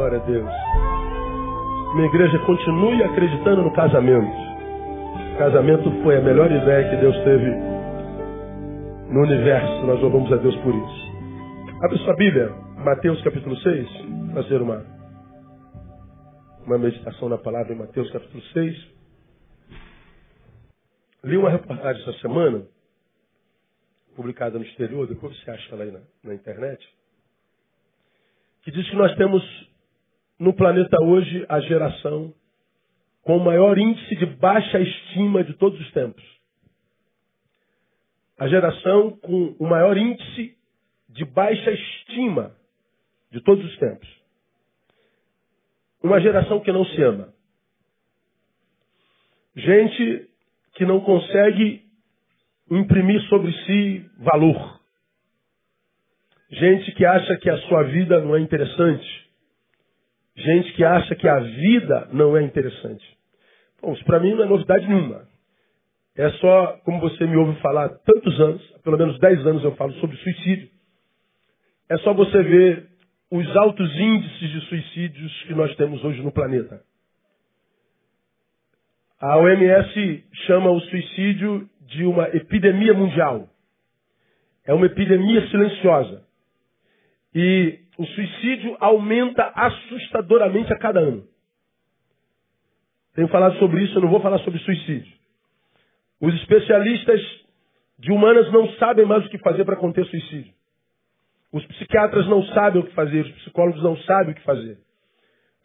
Glória a Deus. Minha igreja continue acreditando no casamento. O casamento foi a melhor ideia que Deus teve no universo. Nós louvamos a Deus por isso. Abre sua Bíblia, Mateus capítulo 6, fazer uma, uma meditação na palavra em Mateus capítulo 6. Li uma reportagem essa semana, publicada no exterior, depois você acha aí na, na internet, que diz que nós temos no planeta hoje a geração com o maior índice de baixa estima de todos os tempos. A geração com o maior índice de baixa estima de todos os tempos. Uma geração que não se ama. Gente que não consegue imprimir sobre si valor. Gente que acha que a sua vida não é interessante. Gente que acha que a vida não é interessante. Bom, isso para mim não é novidade nenhuma. É só, como você me ouve falar há tantos anos, pelo menos 10 anos eu falo sobre suicídio. É só você ver os altos índices de suicídios que nós temos hoje no planeta. A OMS chama o suicídio de uma epidemia mundial. É uma epidemia silenciosa. E o suicídio aumenta assustadoramente a cada ano. Tenho falado sobre isso, eu não vou falar sobre suicídio. Os especialistas de humanas não sabem mais o que fazer para conter suicídio. Os psiquiatras não sabem o que fazer, os psicólogos não sabem o que fazer.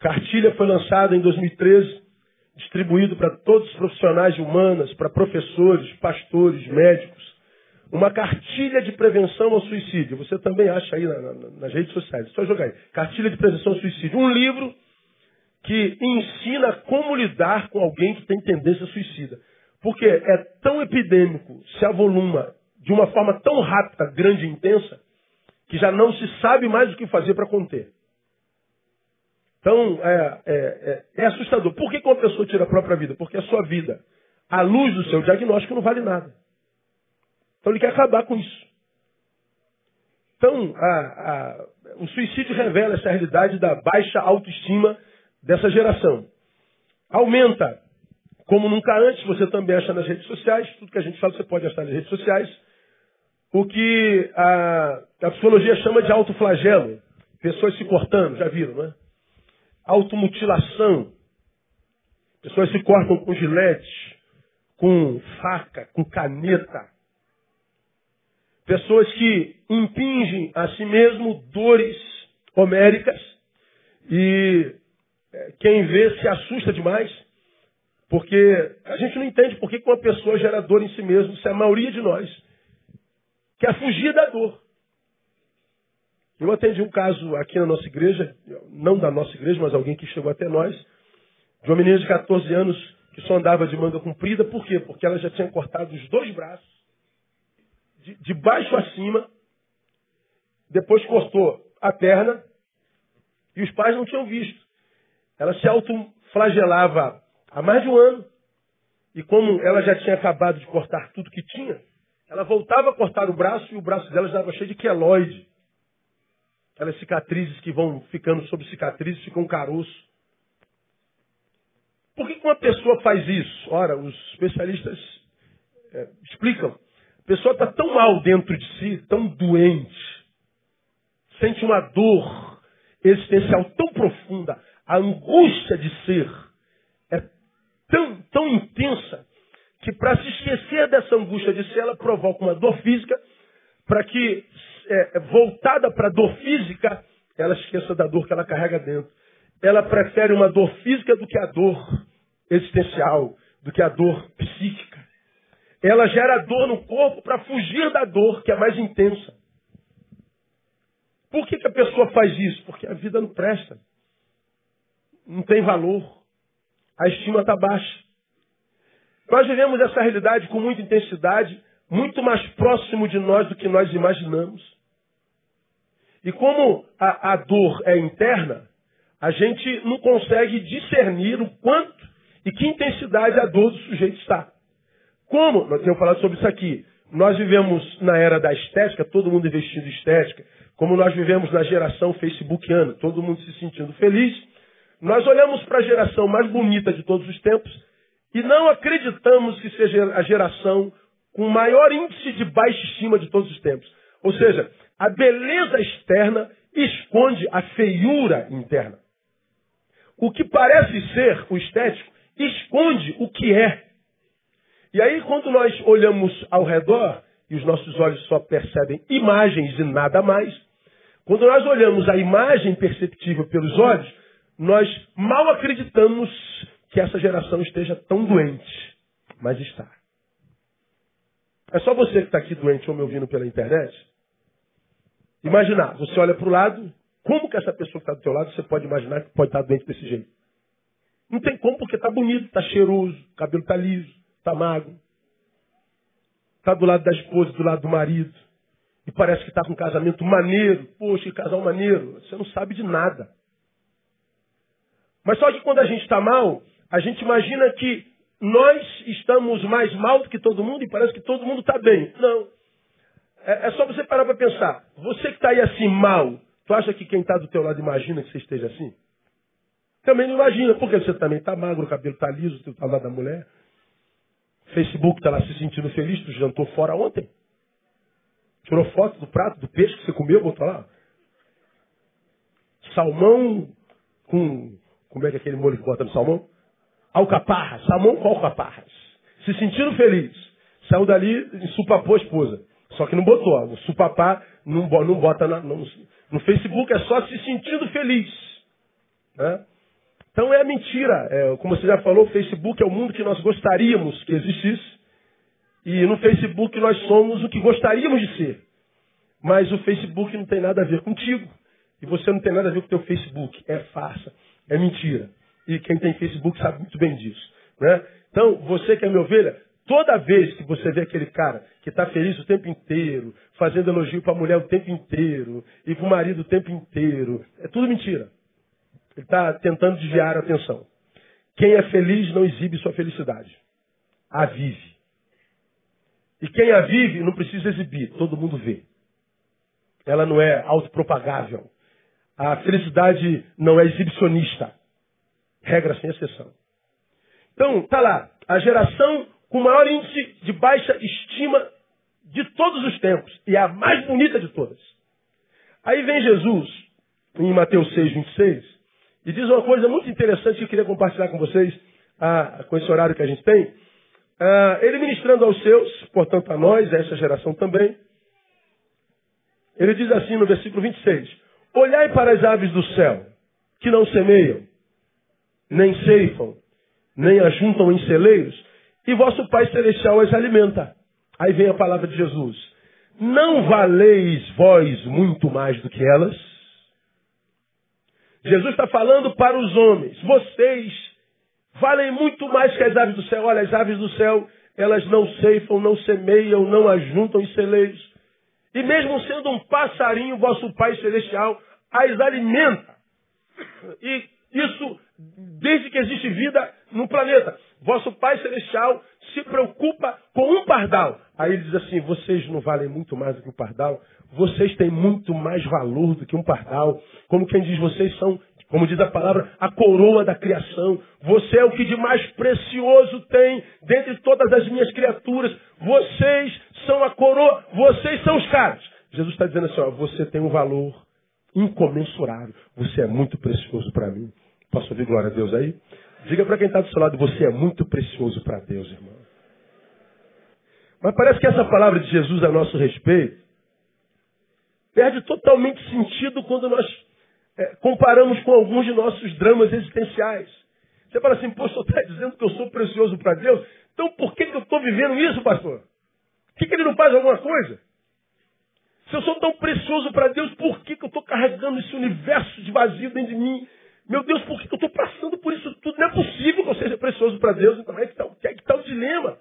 Cartilha foi lançada em 2013, distribuído para todos os profissionais de humanas, para professores, pastores, médicos. Uma cartilha de prevenção ao suicídio. Você também acha aí na, na, nas redes sociais. Só jogar aí. Cartilha de prevenção ao suicídio. Um livro que ensina como lidar com alguém que tem tendência suicida. Porque é tão epidêmico, se avoluma de uma forma tão rápida, grande e intensa, que já não se sabe mais o que fazer para conter. Então, é, é, é, é, assustador. Por que, uma pessoa tira a própria vida? Porque a sua vida, à luz do seu diagnóstico, não vale nada. Então, ele quer acabar com isso. Então, a, a, o suicídio revela essa realidade da baixa autoestima dessa geração. Aumenta, como nunca antes, você também acha nas redes sociais, tudo que a gente fala você pode achar nas redes sociais, o que a, a psicologia chama de autoflagelo. Pessoas se cortando, já viram, né? Automutilação. Pessoas se cortam com gilete, com faca, com caneta. Pessoas que impingem a si mesmo dores homéricas e é, quem vê se assusta demais, porque a gente não entende por que uma pessoa gera dor em si mesmo, se a maioria de nós quer fugir da dor. Eu atendi um caso aqui na nossa igreja, não da nossa igreja, mas alguém que chegou até nós, de uma menina de 14 anos que só andava de manga comprida. Por quê? Porque ela já tinha cortado os dois braços, de, de baixo a cima, depois cortou a perna, e os pais não tinham visto. Ela se autoflagelava há mais de um ano. E como ela já tinha acabado de cortar tudo que tinha, ela voltava a cortar o braço e o braço dela já estava cheio de queloide. Aquelas cicatrizes que vão ficando sobre cicatrizes, ficam caroço. Por que, que uma pessoa faz isso? Ora, os especialistas é, explicam. A pessoa está tão mal dentro de si, tão doente, sente uma dor existencial tão profunda, a angústia de ser é tão, tão intensa que para se esquecer dessa angústia de ser, ela provoca uma dor física, para que, é, voltada para a dor física, ela esqueça da dor que ela carrega dentro. Ela prefere uma dor física do que a dor existencial, do que a dor psíquica. Ela gera dor no corpo para fugir da dor que é mais intensa. Por que, que a pessoa faz isso? Porque a vida não presta. Não tem valor. A estima está baixa. Nós vivemos essa realidade com muita intensidade, muito mais próximo de nós do que nós imaginamos. E como a, a dor é interna, a gente não consegue discernir o quanto e que intensidade a dor do sujeito está. Como? Nós temos falado sobre isso aqui. nós vivemos na era da estética, todo mundo investindo em estética, como nós vivemos na geração facebookiana, todo mundo se sentindo feliz, nós olhamos para a geração mais bonita de todos os tempos e não acreditamos que seja a geração com maior índice de baixa estima de todos os tempos. Ou seja, a beleza externa esconde a feiura interna. O que parece ser o estético esconde o que é. E aí, quando nós olhamos ao redor, e os nossos olhos só percebem imagens e nada mais, quando nós olhamos a imagem perceptível pelos olhos, nós mal acreditamos que essa geração esteja tão doente. Mas está. É só você que está aqui doente ou me ouvindo pela internet. Imaginar, você olha para o lado, como que essa pessoa que está do teu lado, você pode imaginar que pode estar doente desse jeito? Não tem como, porque está bonito, está cheiroso, o cabelo está liso, está magro. Está do lado da esposa, do lado do marido. E parece que está com um casamento maneiro. Poxa, que casal maneiro. Você não sabe de nada. Mas só que quando a gente está mal, a gente imagina que nós estamos mais mal do que todo mundo e parece que todo mundo está bem. Não. É, é, só você parar para pensar. Você que está aí assim mal, tu acha que quem está do teu lado imagina que você esteja assim? Também não imagina, porque você também está magro, o cabelo está liso, tu está lá da mulher. Facebook está lá se sentindo feliz, tu jantou fora ontem. Tirou foto do prato, do peixe que você comeu, botou lá. Salmão com. Como é que é aquele molho que bota no salmão? Alcaparras. Salmão com alcaparras. Se sentindo feliz. Saiu dali e supapou a esposa. Só que não botou. O supapá não, bota na, no Facebook, é só se sentindo feliz. Né? Então é mentira. É, como você já falou, o Facebook é o mundo que nós gostaríamos que existisse. E no Facebook nós somos o que gostaríamos de ser. Mas o Facebook não tem nada a ver contigo. E você não tem nada a ver com o teu Facebook. É farsa. É mentira. E quem tem Facebook sabe muito bem disso. Né? Então, você que é minha ovelha, toda vez que você vê aquele cara que está feliz o tempo inteiro, fazendo elogio para a mulher o tempo inteiro, e para o marido o tempo inteiro, é tudo mentira. Ele está tentando desviar a atenção. Quem é feliz não exibe sua felicidade. A vive. E quem a vive não precisa exibir, todo mundo vê. Ela não é autopropagável. A felicidade não é exibicionista. Regra sem exceção. Então, tá lá. A geração com maior índice de baixa estima de todos os tempos. E a mais bonita de todas. Aí vem Jesus, em Mateus 6, 26, e diz uma coisa muito interessante que eu queria compartilhar com vocês, ah, com esse horário que a gente tem. Ah, ele ministrando aos seus, portanto a nós, a essa geração também. Ele diz assim no versículo 26: Olhai para as aves do céu, que não semeiam, nem ceifam, nem ajuntam em celeiros, e vosso Pai Celestial as alimenta. Aí vem a palavra de Jesus. Não valeis vós muito mais do que elas? Jesus está falando para os homens. Vocês valem muito mais que as aves do céu. Olha, as aves do céu, elas não ceifam, não semeiam, não ajuntam em celeiros. E mesmo sendo um passarinho, vosso Pai Celestial as alimenta. E isso desde que existe vida no planeta. Vosso Pai Celestial se preocupa com um pardal. Aí ele diz assim: vocês não valem muito mais do que um pardal, vocês têm muito mais valor do que um pardal. Como quem diz, vocês são, como diz a palavra, a coroa da criação. Você é o que de mais precioso tem dentre todas as minhas criaturas. Vocês são a coroa, vocês são os caras. Jesus está dizendo assim: ó, você tem um valor incomensurável. Você é muito precioso para mim. Posso ouvir glória a Deus aí? Diga para quem está do seu lado, você é muito precioso para Deus, irmão. Mas parece que essa palavra de Jesus a nosso respeito perde totalmente sentido quando nós é, comparamos com alguns de nossos dramas existenciais. Você fala assim, senhor está dizendo que eu sou precioso para Deus, então por que, que eu estou vivendo isso, pastor? Por que, que ele não faz alguma coisa? Se eu sou tão precioso para Deus, por que, que eu estou carregando esse universo de vazio dentro de mim? Meu Deus, por que, eu estou passando por isso tudo? Não é possível que eu seja precioso para Deus. Então é que está é tá o dilema.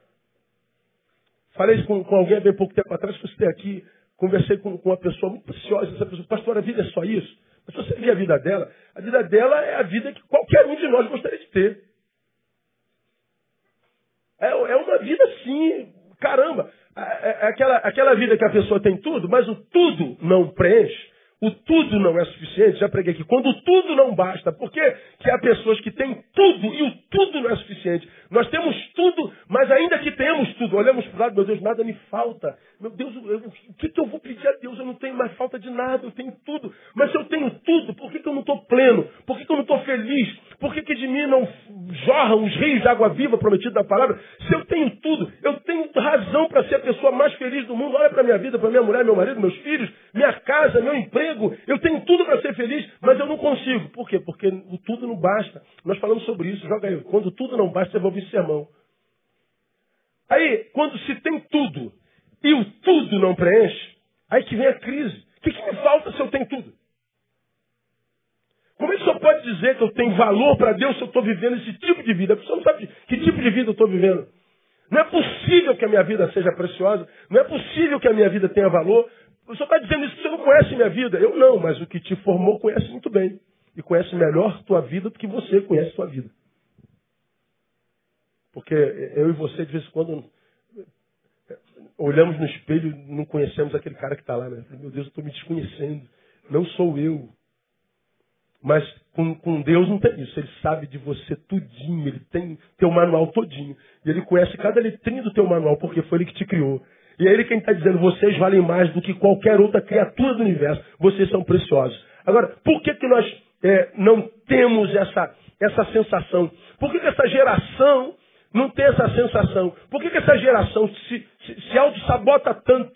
Falei isso com, com alguém há bem pouco tempo atrás, que eu estive aqui, conversei com, com uma pessoa muito preciosa, essa pessoa, pastor, a vida é só isso? Mas você vê a vida dela, a vida dela é a vida que qualquer um de nós gostaria de ter. É, é uma vida assim, caramba, é, é aquela, aquela vida que a pessoa tem tudo, mas o tudo não preenche. O tudo não é suficiente, já preguei aqui. Quando o tudo não basta, por que, há pessoas que têm tudo e o tudo não é suficiente? Nós temos tudo, mas ainda que tenhamos tudo, olhamos para o lado, meu Deus, nada me falta. Meu Deus, eu, o que, que eu vou pedir a Deus? Eu não tenho mais falta de nada, eu tenho tudo. Mas se eu tenho tudo, por que, que eu não estou pleno? Por que, que eu não estou feliz? Por que, que de mim não jorram os rios de água viva prometidos da palavra? Se eu tenho tudo, eu tenho razão para ser a pessoa mais feliz do mundo. Olha para minha vida, para minha mulher, meu marido, meus filhos, minha casa, meu emprego. Eu tenho tudo para ser feliz, mas eu não consigo. Por quê? Porque o tudo não basta. Nós falamos sobre isso. Joga aí. Quando tudo não basta, você vai ouvir sermão. Aí, quando se tem tudo e o tudo não preenche, aí que vem a crise. O que, que me falta se eu tenho tudo? Como é que senhor pode dizer que eu tenho valor para Deus se eu estou vivendo esse tipo de vida? A pessoa não sabe que tipo de vida eu estou vivendo. Não é possível que a minha vida seja preciosa. Não é possível que a minha vida tenha valor. O senhor está dizendo isso porque você não conhece minha vida. Eu não, mas o que te formou conhece muito bem. E conhece melhor tua vida do que você conhece tua vida. Porque eu e você, de vez em quando, olhamos no espelho e não conhecemos aquele cara que está lá. Né? Meu Deus, eu estou me desconhecendo. Não sou eu. Mas com, com, Deus não tem isso. Ele sabe de você tudinho. Ele tem teu manual todinho. E ele conhece cada letrinha do teu manual, porque foi ele que te criou. E é ele quem está dizendo, vocês valem mais do que qualquer outra criatura do universo. Vocês são preciosos. Agora, por que, que nós é, não temos essa, essa sensação? Por que, que essa geração não tem essa sensação? Por que, que essa geração se, se, se auto-sabota tanto?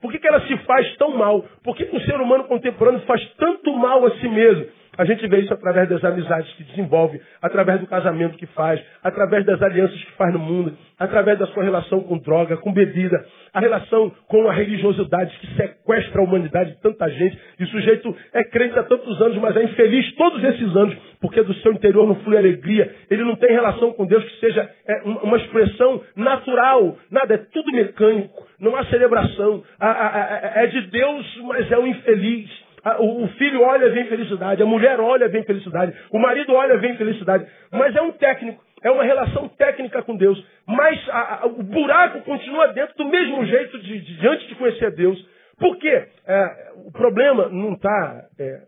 Por que, que ela se faz tão mal? Por que, que o ser humano contemporâneo faz tanto mal a si mesmo? A gente vê isso através das amizades que desenvolve, através do casamento que faz, através das alianças que faz no mundo, através da sua relação com droga, com bebida, a relação com a religiosidade que sequestra a humanidade de tanta gente. E o sujeito é crente há tantos anos, mas é infeliz todos esses anos, porque do seu interior não flui alegria. Ele não tem relação com Deus que seja é, uma expressão natural. Nada, é tudo mecânico. Não há celebração. É de Deus, mas é um infeliz. O filho olha, vem felicidade. A mulher olha, vem felicidade. O marido olha, vem felicidade. Mas é um técnico. É uma relação técnica com Deus. Mas a, a, o buraco continua dentro do mesmo jeito de, de, de antes de conhecer Deus. Por quê? É, o problema não está é,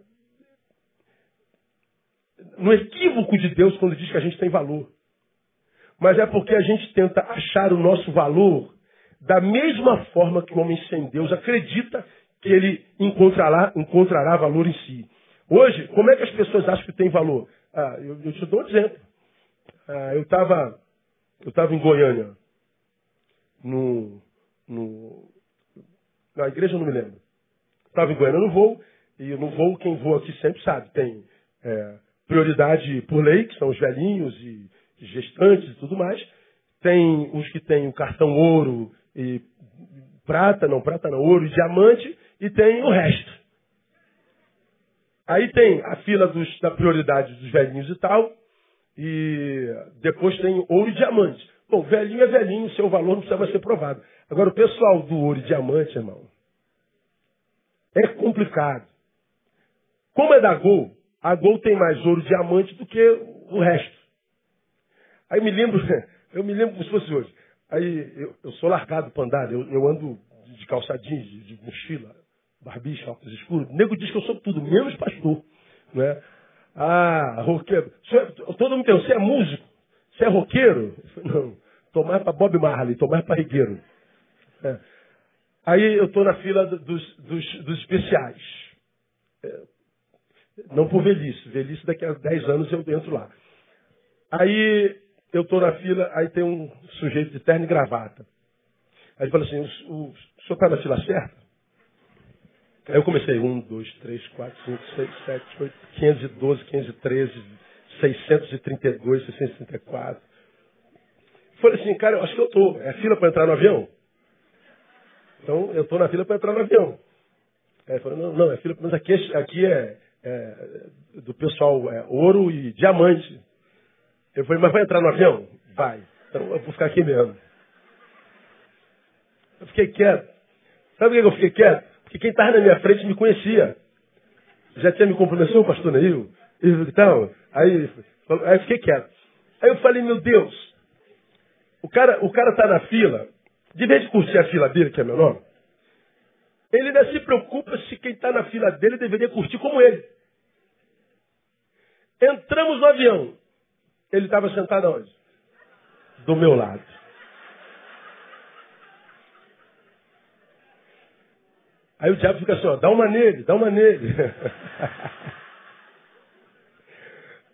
no equívoco de Deus quando diz que a gente tem valor. Mas é porque a gente tenta achar o nosso valor da mesma forma que o homem sem Deus acredita que ele encontrará, encontrará valor em si. Hoje, como é que as pessoas acham que tem valor? Ah, eu, eu te dou um exemplo. Ah, eu estava eu tava em Goiânia, no, no, na igreja eu não me lembro. Estava em Goiânia no voo, e no voo quem voa aqui sempre sabe, tem é, prioridade por lei, que são os velhinhos e gestantes e tudo mais. Tem os que têm o cartão ouro e prata, não prata não, ouro e diamante, e tem o resto. Aí tem a fila dos, da prioridade dos velhinhos e tal, e depois tem ouro e diamante. Bom, velhinho é velhinho, seu valor não precisa mais ser provado. Agora, o pessoal do ouro e diamante, irmão, é complicado. Como é da Gol, a Gol tem mais ouro e diamante do que o resto. Aí me lembro, eu me lembro como se fosse hoje. Aí eu, eu sou largado para andar, eu, eu ando de calçadinho, de, de mochila, barbicha, óculos escuros. O nego diz que eu sou tudo, menos pastor. Né? Ah, roqueiro. Todo mundo pensa, você é músico? Você é roqueiro? Não. Tô mais para Bob Marley, tô mais para Rigueiro. É. Aí eu estou na fila dos, dos, dos especiais. É. Não por velhice. Velhice daqui a 10 anos eu entro lá. Aí eu estou na fila, aí tem um sujeito de terno e gravata. Aí ele fala assim, o, o, o senhor está na fila certa? Aí eu comecei, 1, 2, 3, 4, 5, 6, 7, 8, 512, 513, 632, 634. Falei assim, cara, eu acho que eu estou. É fila para entrar no avião? Então, eu estou na fila para entrar no avião. Aí ele falou, não, não, é fila, mas aqui, é, aqui é, é do pessoal é, ouro e diamante. Eu falei, mas vai entrar no avião? Vai. Então eu vou ficar aqui mesmo. Eu fiquei quieto. Sabe por que eu fiquei quieto? que quem estava na minha frente me conhecia. Já tinha me cumprimentado, o pastor Neil, então, aí, aí eu fiquei quieto. Aí eu falei, meu Deus, o cara o cara está na fila de vez de curtir a fila dele, que é meu nome, ele ainda se preocupa se quem está na fila dele deveria curtir como ele. Entramos no avião. Ele estava sentado onde? Do meu lado. Aí o diabo fica assim, ó, dá uma nele, dá uma nele.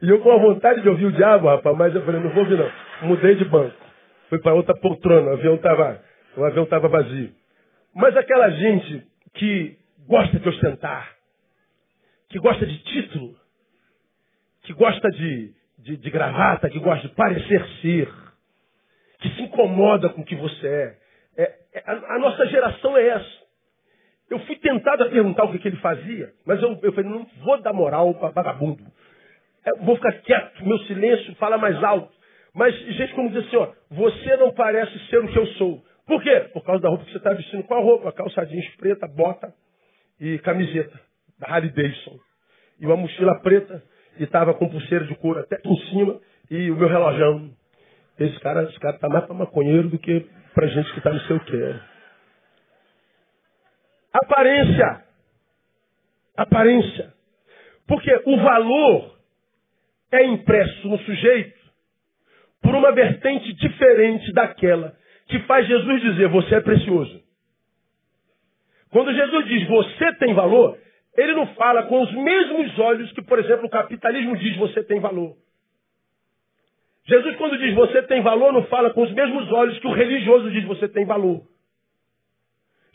e eu com a vontade de ouvir o diabo, rapaz, mas eu falei, não vou ouvir não. Mudei de banco. Fui para outra poltrona, o avião estava o avião tava vazio. Mas aquela gente que gosta de ostentar, que gosta de título, que gosta de, de, de gravata, que gosta de parecer ser, que se incomoda com o que você é. é, é a, a, nossa geração é essa. Eu fui tentado a perguntar o que, que ele fazia, mas eu, eu falei, não vou dar moral para vagabundo. Eu vou ficar quieto, meu silêncio fala mais alto. Mas gente como diz assim, ó, você não parece ser o que eu sou. Por quê? Por causa da roupa que você está vestindo. Qual roupa? Calça jeans preta, bota e camiseta da Harley Davidson. E uma mochila preta e estava com pulseira de couro até em cima e o meu relojão. Esse cara, esse cara tá mais para maconheiro do que para gente que está não sei o quê. Aparência. Aparência. Porque o valor é impresso no sujeito por uma vertente diferente daquela que faz Jesus dizer: Você é precioso. Quando Jesus diz você tem valor, ele não fala com os mesmos olhos que, por exemplo, o capitalismo diz você tem valor. Jesus, quando diz você tem valor, não fala com os mesmos olhos que o religioso diz você tem valor.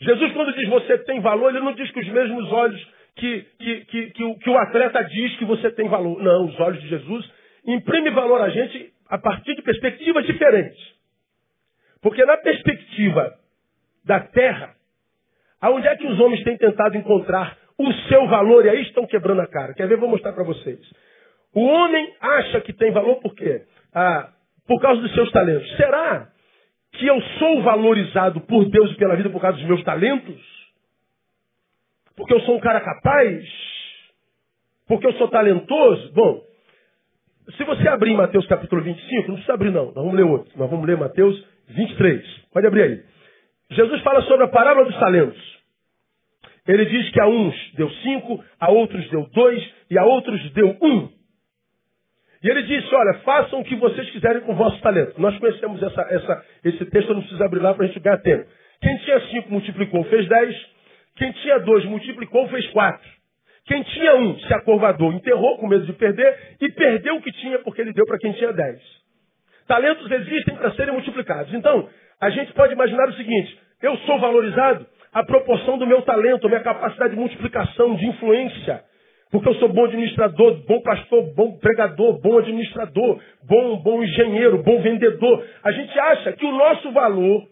Jesus, quando diz você tem valor, ele não diz com os mesmos olhos que, que, que, que, o, que o atleta diz que você tem valor. Não, os olhos de Jesus imprimem valor a gente a partir de perspectivas diferentes. Porque na perspectiva da terra, aonde é que os homens têm tentado encontrar o seu valor e aí estão quebrando a cara? Quer ver? Vou mostrar para vocês. O homem acha que tem valor por quê? Ah, por causa dos seus talentos. Será que eu sou valorizado por Deus e pela vida por causa dos meus talentos? Porque eu sou um cara capaz? Porque eu sou talentoso? Bom, se você abrir em Mateus capítulo 25, não precisa abrir não, nós vamos ler outro. Nós vamos ler Mateus 23. Pode abrir aí. Jesus fala sobre a parábola dos talentos. Ele diz que a uns deu cinco, a outros deu dois e a outros deu um. E ele disse, olha, façam o que vocês quiserem com o vosso talento. Nós conhecemos essa, essa, esse texto, não preciso abrir lá para a gente ganhar tempo. Quem tinha cinco multiplicou, fez dez. Quem tinha dois multiplicou, fez quatro. Quem tinha um se acovardou, enterrou com medo de perder e perdeu o que tinha porque ele deu para quem tinha dez. Talentos existem para serem multiplicados. Então, a gente pode imaginar o seguinte: eu sou valorizado à proporção do meu talento, minha capacidade de multiplicação, de influência. Porque eu sou bom administrador, bom pastor, bom pregador, bom administrador, bom, bom engenheiro, bom vendedor. A gente acha que o nosso valor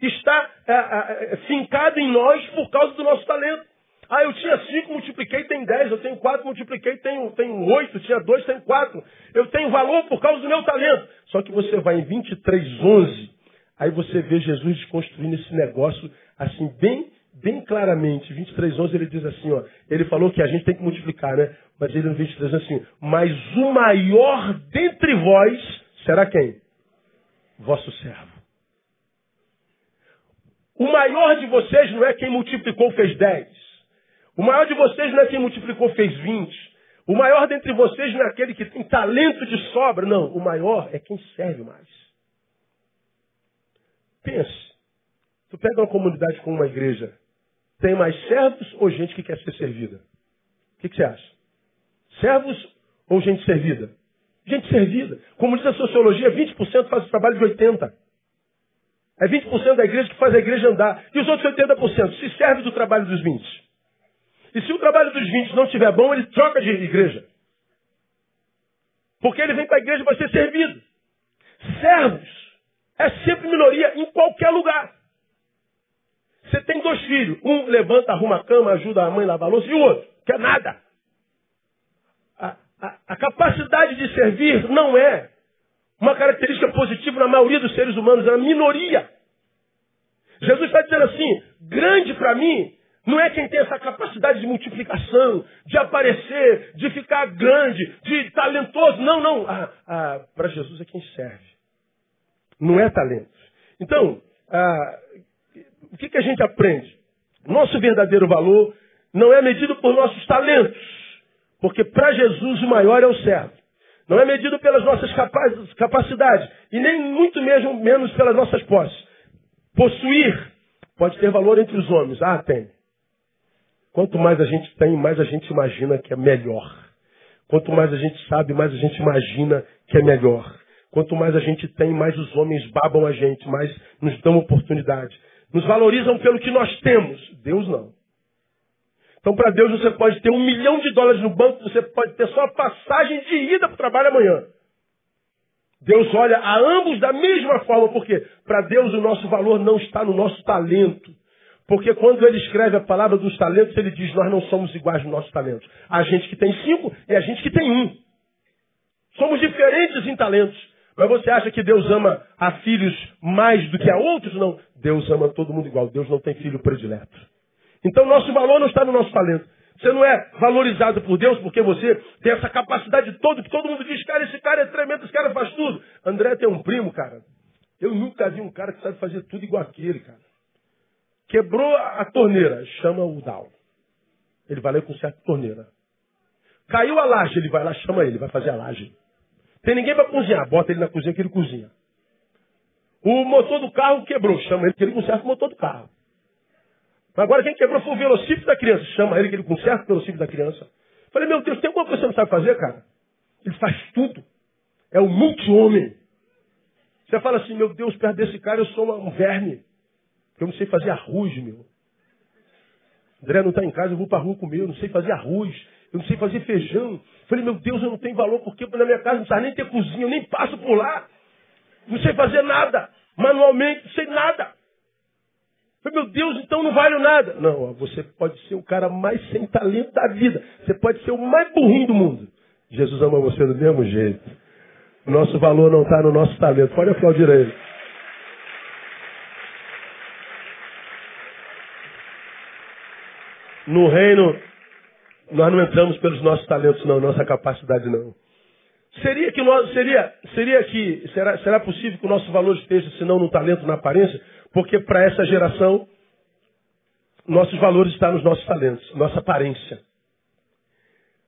está é, é, fincado em nós por causa do nosso talento. Ah, eu tinha cinco, multipliquei, tem dez. Eu tenho quatro, multipliquei, tenho, tenho oito. Tinha dois, tenho quatro. Eu tenho valor por causa do meu talento. Só que você vai em 23, 11, aí você vê Jesus desconstruindo esse negócio assim, bem, bem claramente. 23, 11, ele diz assim, ó. Ele falou que a gente tem que multiplicar, né? Mas ele no 23 diz assim, mas o maior dentre vós será quem? Vosso servo. O maior de vocês não é quem multiplicou fez 10. O maior de vocês não é quem multiplicou, fez 20. O maior dentre vocês não é aquele que tem talento de sobra. Não, o maior é quem serve mais. Pense. Tu pega uma comunidade com uma igreja, tem mais servos ou gente que quer ser servida? O que, que você acha? Servos ou gente servida? Gente servida. Como diz a sociologia, 20% faz o trabalho de 80%. É 20% da igreja que faz a igreja andar. E os outros 80% se serve do trabalho dos 20%. E se o trabalho dos 20 não estiver bom, ele troca de igreja. Porque ele vem para a igreja para ser servido. Servos é sempre minoria em qualquer lugar. Você tem dois filhos. Um levanta, arruma a cama, ajuda a mãe a lavar a louça, e o outro quer nada. A, a, a capacidade de servir não é uma característica positiva na maioria dos seres humanos, é uma minoria. Jesus está dizendo assim: grande para mim não é quem tem essa capacidade de multiplicação, de aparecer, de ficar grande, de talentoso. Não, não. Ah, ah, Para Jesus é quem serve. Não é talento. Então, ah, o que, que a gente aprende? Nosso verdadeiro valor não é medido por nossos talentos, porque para Jesus o maior é o certo. Não é medido pelas nossas capacidades e nem muito mesmo menos pelas nossas posses. Possuir pode ter valor entre os homens. Ah, tem. Quanto mais a gente tem, mais a gente imagina que é melhor. Quanto mais a gente sabe, mais a gente imagina que é melhor. Quanto mais a gente tem, mais os homens babam a gente, mais nos dão oportunidade. Nos valorizam pelo que nós temos. Deus não. Então, para Deus, você pode ter um milhão de dólares no banco, você pode ter só a passagem de ida para o trabalho amanhã. Deus olha a ambos da mesma forma, porque para Deus o nosso valor não está no nosso talento. Porque quando ele escreve a palavra dos talentos, ele diz: Nós não somos iguais nos nossos talentos. Há gente que tem cinco e a gente que tem um. Somos diferentes em talentos. Mas você acha que Deus ama a filhos mais do que a outros? Não. Deus ama todo mundo igual. Deus não tem filho predileto. Então nosso valor não está no nosso talento. Você não é valorizado por Deus porque você tem essa capacidade toda que todo mundo diz, cara, esse cara é tremendo, esse cara faz tudo. André tem um primo, cara. Eu nunca vi um cara que sabe fazer tudo igual aquele, cara. Quebrou a torneira, chama o Dal. Ele vai lá e conserta a torneira. Caiu a laje, ele vai lá, chama ele, vai fazer a laje. Tem ninguém para cozinhar, bota ele na cozinha que ele cozinha. O motor do carro quebrou, chama ele que ele conserta o motor do carro. Agora quem quebrou foi o velocípede da criança. Chama ele que ele conserta o velocípede da criança. Falei, meu Deus, tem alguma coisa que você não sabe fazer, cara? Ele faz tudo. É o multi-homem. Você fala assim, meu Deus, perto desse cara eu sou um verme. Eu não sei fazer arroz, meu. André não está em casa, eu vou para a rua comer, eu não sei fazer arroz, eu não sei fazer feijão. Falei, meu Deus, eu não tenho valor, porque na minha casa não precisa nem ter cozinha, eu nem passo por lá. Não sei fazer nada. Manualmente, não sei nada. Falei, meu Deus, então não vale nada. Não, você pode ser o cara mais sem talento da vida. Você pode ser o mais burrinho do mundo. Jesus ama você do mesmo jeito. Nosso valor não está no nosso talento. Pode aplaudir a ele. No reino, nós não entramos pelos nossos talentos, não, nossa capacidade não. Seria que nós, seria, seria que, será, será possível que o nosso valor esteja, se não no talento, na aparência? Porque para essa geração, nossos valores estão nos nossos talentos, nossa aparência.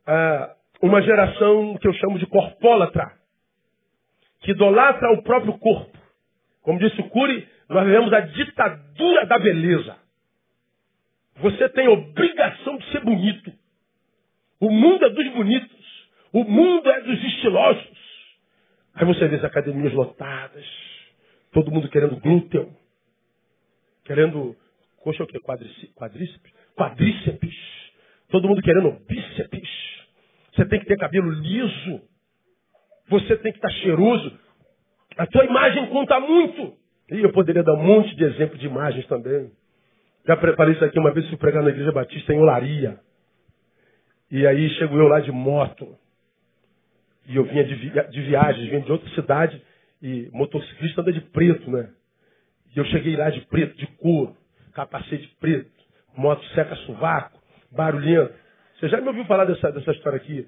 Ah, uma geração que eu chamo de corpólatra, que idolatra o próprio corpo. Como disse o Cury, nós vivemos a ditadura da beleza. Você tem obrigação de ser bonito. O mundo é dos bonitos. O mundo é dos estilosos. Aí você vê as academias lotadas. Todo mundo querendo glúteo. Querendo, coxa o quê? Quadríceps? Quadríceps. Todo mundo querendo bíceps. Você tem que ter cabelo liso. Você tem que estar cheiroso. A tua imagem conta muito. E eu poderia dar um monte de exemplos de imagens também. Já preparei isso aqui uma vez, fui pregar na Igreja Batista em Olaria. E aí chego eu lá de moto. E eu vinha de, vi de viagem, vinha de outra cidade. E motociclista anda de preto, né? E eu cheguei lá de preto, de couro, capacete preto, moto seca sovaco, barulhento. Você já me ouviu falar dessa, dessa história aqui?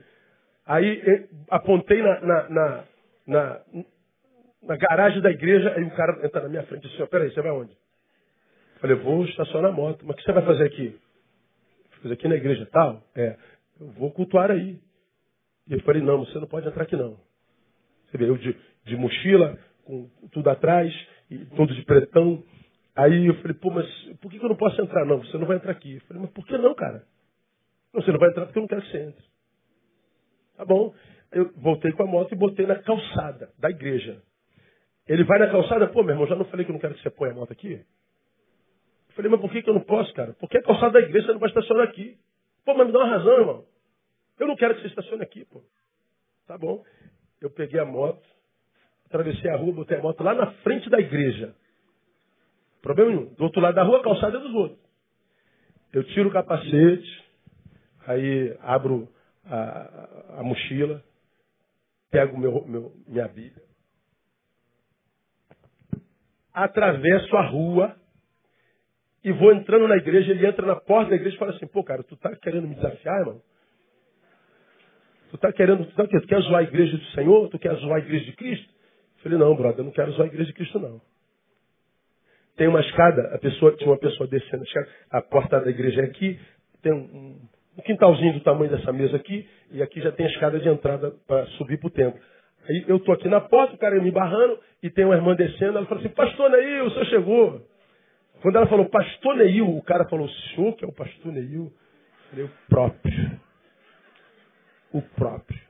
Aí apontei na, na, na, na, na garagem da igreja, aí o cara entra na minha frente e disse, peraí, você vai onde? Falei, vou estacionar a moto. Mas o que você vai fazer aqui? Fazer aqui na igreja tal? É, eu vou cultuar aí. E eu falei, não, você não pode entrar aqui não. Você vê, eu de, de mochila, com tudo atrás, e todo de pretão. Aí eu falei, pô, mas por que eu não posso entrar? Não, você não vai entrar aqui. Eu falei, mas por que não, cara? Não, você não vai entrar porque eu não quero que você entre. Tá bom. Eu voltei com a moto e botei na calçada da igreja. Ele vai na calçada, pô, meu irmão, já não falei que eu não quero que você ponha a moto aqui? Eu falei, mas por que, eu não posso, cara? Porque a calçada da igreja não vai estacionar aqui. Pô, mas me dá uma razão, irmão. Eu não quero que você estacione aqui, pô. Tá bom. Eu peguei a moto, atravessei a rua, botei a moto lá na frente da igreja. Problema nenhum. Do outro lado da rua, a calçada é dos outros. Eu tiro o capacete, aí abro a, a mochila, pego meu, meu, minha Bíblia, atravesso a rua e vou entrando na igreja. Ele entra na porta da igreja e fala assim: pô, cara, tu tá querendo me desafiar, irmão? Tu tá querendo, tu, tá, tu quer zoar a igreja do Senhor? Tu quer zoar a igreja de Cristo? Eu falei, não, brother, eu não quero zoar a igreja de Cristo, não. tem uma escada, a pessoa tinha uma pessoa descendo a escada, a porta da igreja é aqui, tem um, um quintalzinho do tamanho dessa mesa aqui, e aqui já tem a escada de entrada para subir para o templo. Aí eu estou aqui na porta, o cara me barrando, e tem uma irmã descendo, ela fala assim, pastor Neil, o senhor chegou. Quando ela falou, pastor Neil, o cara falou, o senhor que é o pastor Neil? Falei, o próprio. O próprio.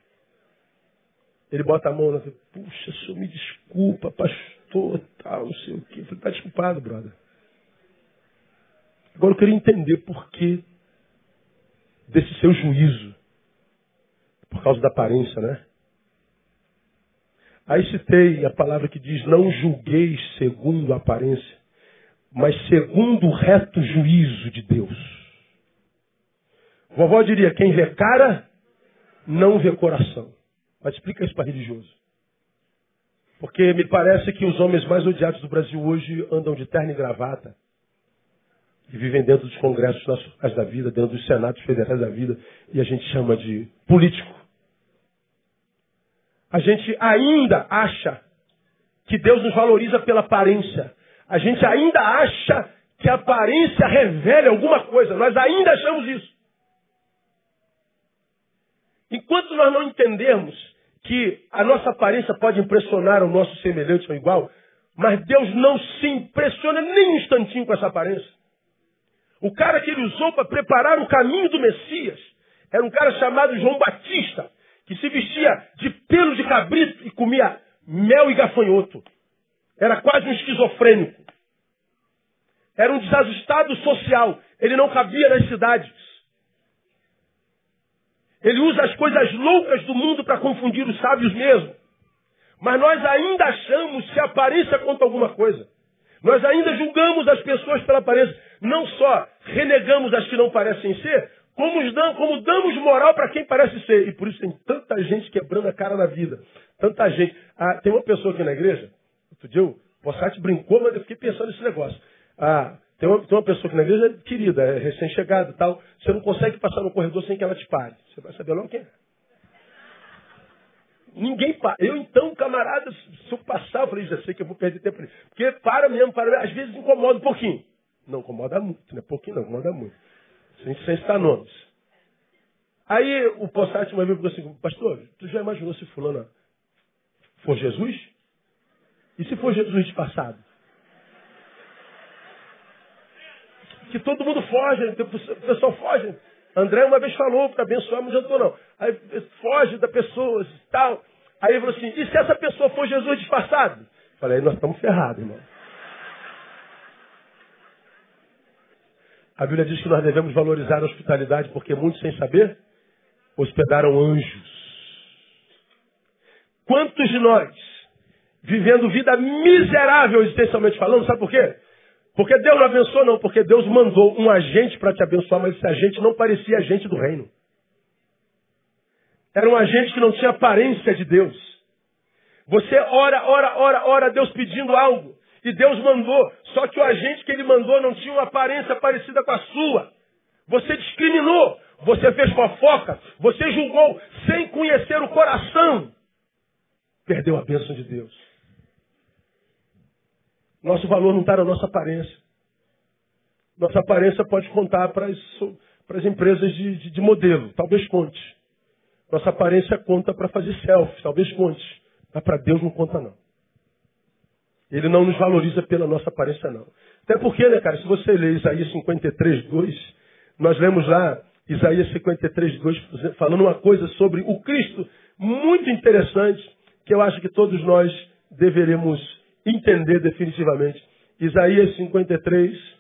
Ele bota a mão e fala, puxa, senhor me desculpa, pastor, tal, não sei o quê. Eu falei, tá desculpado, brother. Agora eu queria entender por que desse seu juízo. Por causa da aparência, né? Aí citei a palavra que diz: Não julgueis segundo a aparência, mas segundo o reto juízo de Deus. Vovó diria: Quem vê cara, não vê coração. Mas explica isso para religioso. Porque me parece que os homens mais odiados do Brasil hoje andam de terno e gravata e vivem dentro dos congressos nacionais da vida, dentro dos senatos federais da vida, e a gente chama de político. A gente ainda acha que Deus nos valoriza pela aparência. A gente ainda acha que a aparência revela alguma coisa. Nós ainda achamos isso. Enquanto nós não entendermos que a nossa aparência pode impressionar o nosso semelhante ou igual, mas Deus não se impressiona nem um instantinho com essa aparência. O cara que ele usou para preparar o caminho do Messias era um cara chamado João Batista, que se vestia de pelo de cabrito e comia mel e gafanhoto. Era quase um esquizofrênico. Era um desajustado social. Ele não cabia nas cidades. Ele usa as coisas loucas do mundo para confundir os sábios mesmo. Mas nós ainda achamos que a aparência conta alguma coisa. Nós ainda julgamos as pessoas pela aparência. Não só renegamos as que não parecem ser, como, damos, como damos moral para quem parece ser. E por isso tem tanta gente quebrando a cara na vida. Tanta gente. Ah, tem uma pessoa aqui na igreja, outro dia o Possati brincou, mas eu fiquei pensando nesse negócio. Ah, tem uma, tem uma pessoa aqui na igreja querida, é recém-chegada e tal. Você não consegue passar no corredor sem que ela te pare. Você vai saber logo quem é. Ninguém para. Eu então, camarada, se eu passar, eu falei, já sei que eu vou perder tempo. Porque para mesmo, para. Às vezes incomoda um pouquinho. Não incomoda muito, né? Pouquinho não, incomoda muito. Sem, sem citar nomes. Aí o Possati uma vez falou assim, pastor, tu já imaginou se fulano for Jesus? E se for Jesus disfarçado? Que todo mundo foge, o pessoal foge. André uma vez falou para abençoar, não adiantou não. Aí foge da pessoa e tal. Aí ele falou assim, e se essa pessoa for Jesus disfarçado? Falei, nós estamos ferrados, irmão. A Bíblia diz que nós devemos valorizar a hospitalidade porque muitos, sem saber, hospedaram anjos. Quantos de nós, vivendo vida miserável existencialmente falando, sabe por quê? Porque Deus não abençoou, não, porque Deus mandou um agente para te abençoar, mas esse agente não parecia agente do reino. Era um agente que não tinha aparência de Deus. Você ora, ora, ora, ora, Deus pedindo algo. E Deus mandou. Só que o agente que ele mandou não tinha uma aparência parecida com a sua. Você discriminou. Você fez fofoca. Você julgou sem conhecer o coração. Perdeu a bênção de Deus. Nosso valor não está na nossa aparência. Nossa aparência pode contar para as, empresas de, de, de modelo. Talvez conte. Nossa aparência conta para fazer selfie. Talvez conte. Mas para Deus não conta não. Ele não nos valoriza pela nossa aparência, não. Até porque, né, cara, se você lê Isaías 53, 2, nós lemos lá Isaías 53, 2, falando uma coisa sobre o Cristo muito interessante, que eu acho que todos nós deveremos entender definitivamente. Isaías 53,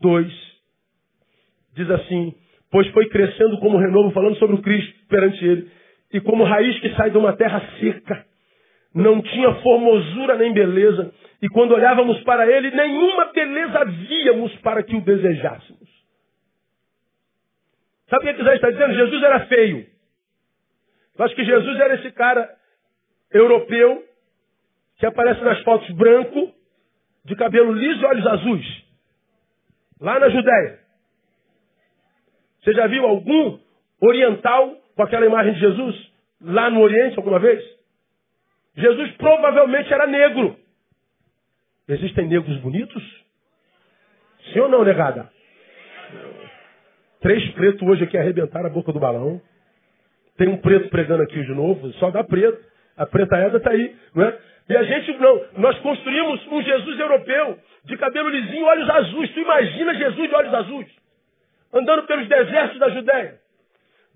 2, diz assim, pois foi crescendo como renovo, falando sobre o Cristo perante ele, e como raiz que sai de uma terra seca não tinha formosura nem beleza, e quando olhávamos para ele, nenhuma beleza víamos para que o desejássemos. Sabe o que Isaías está dizendo? Jesus era feio. Eu acho que Jesus era esse cara europeu que aparece nas fotos branco, de cabelo liso e olhos azuis. Lá na Judéia. Você já viu algum oriental com aquela imagem de Jesus lá no Oriente alguma vez? Jesus provavelmente era negro. Existem negros bonitos? Sim ou não, negada? Três pretos hoje aqui arrebentaram a boca do balão. Tem um preto pregando aqui de novo, só dá preto. A preta Eda está aí, não é? E a gente não, nós construímos um Jesus europeu, de cabelo lisinho, olhos azuis. Tu imagina Jesus de olhos azuis, andando pelos desertos da Judéia,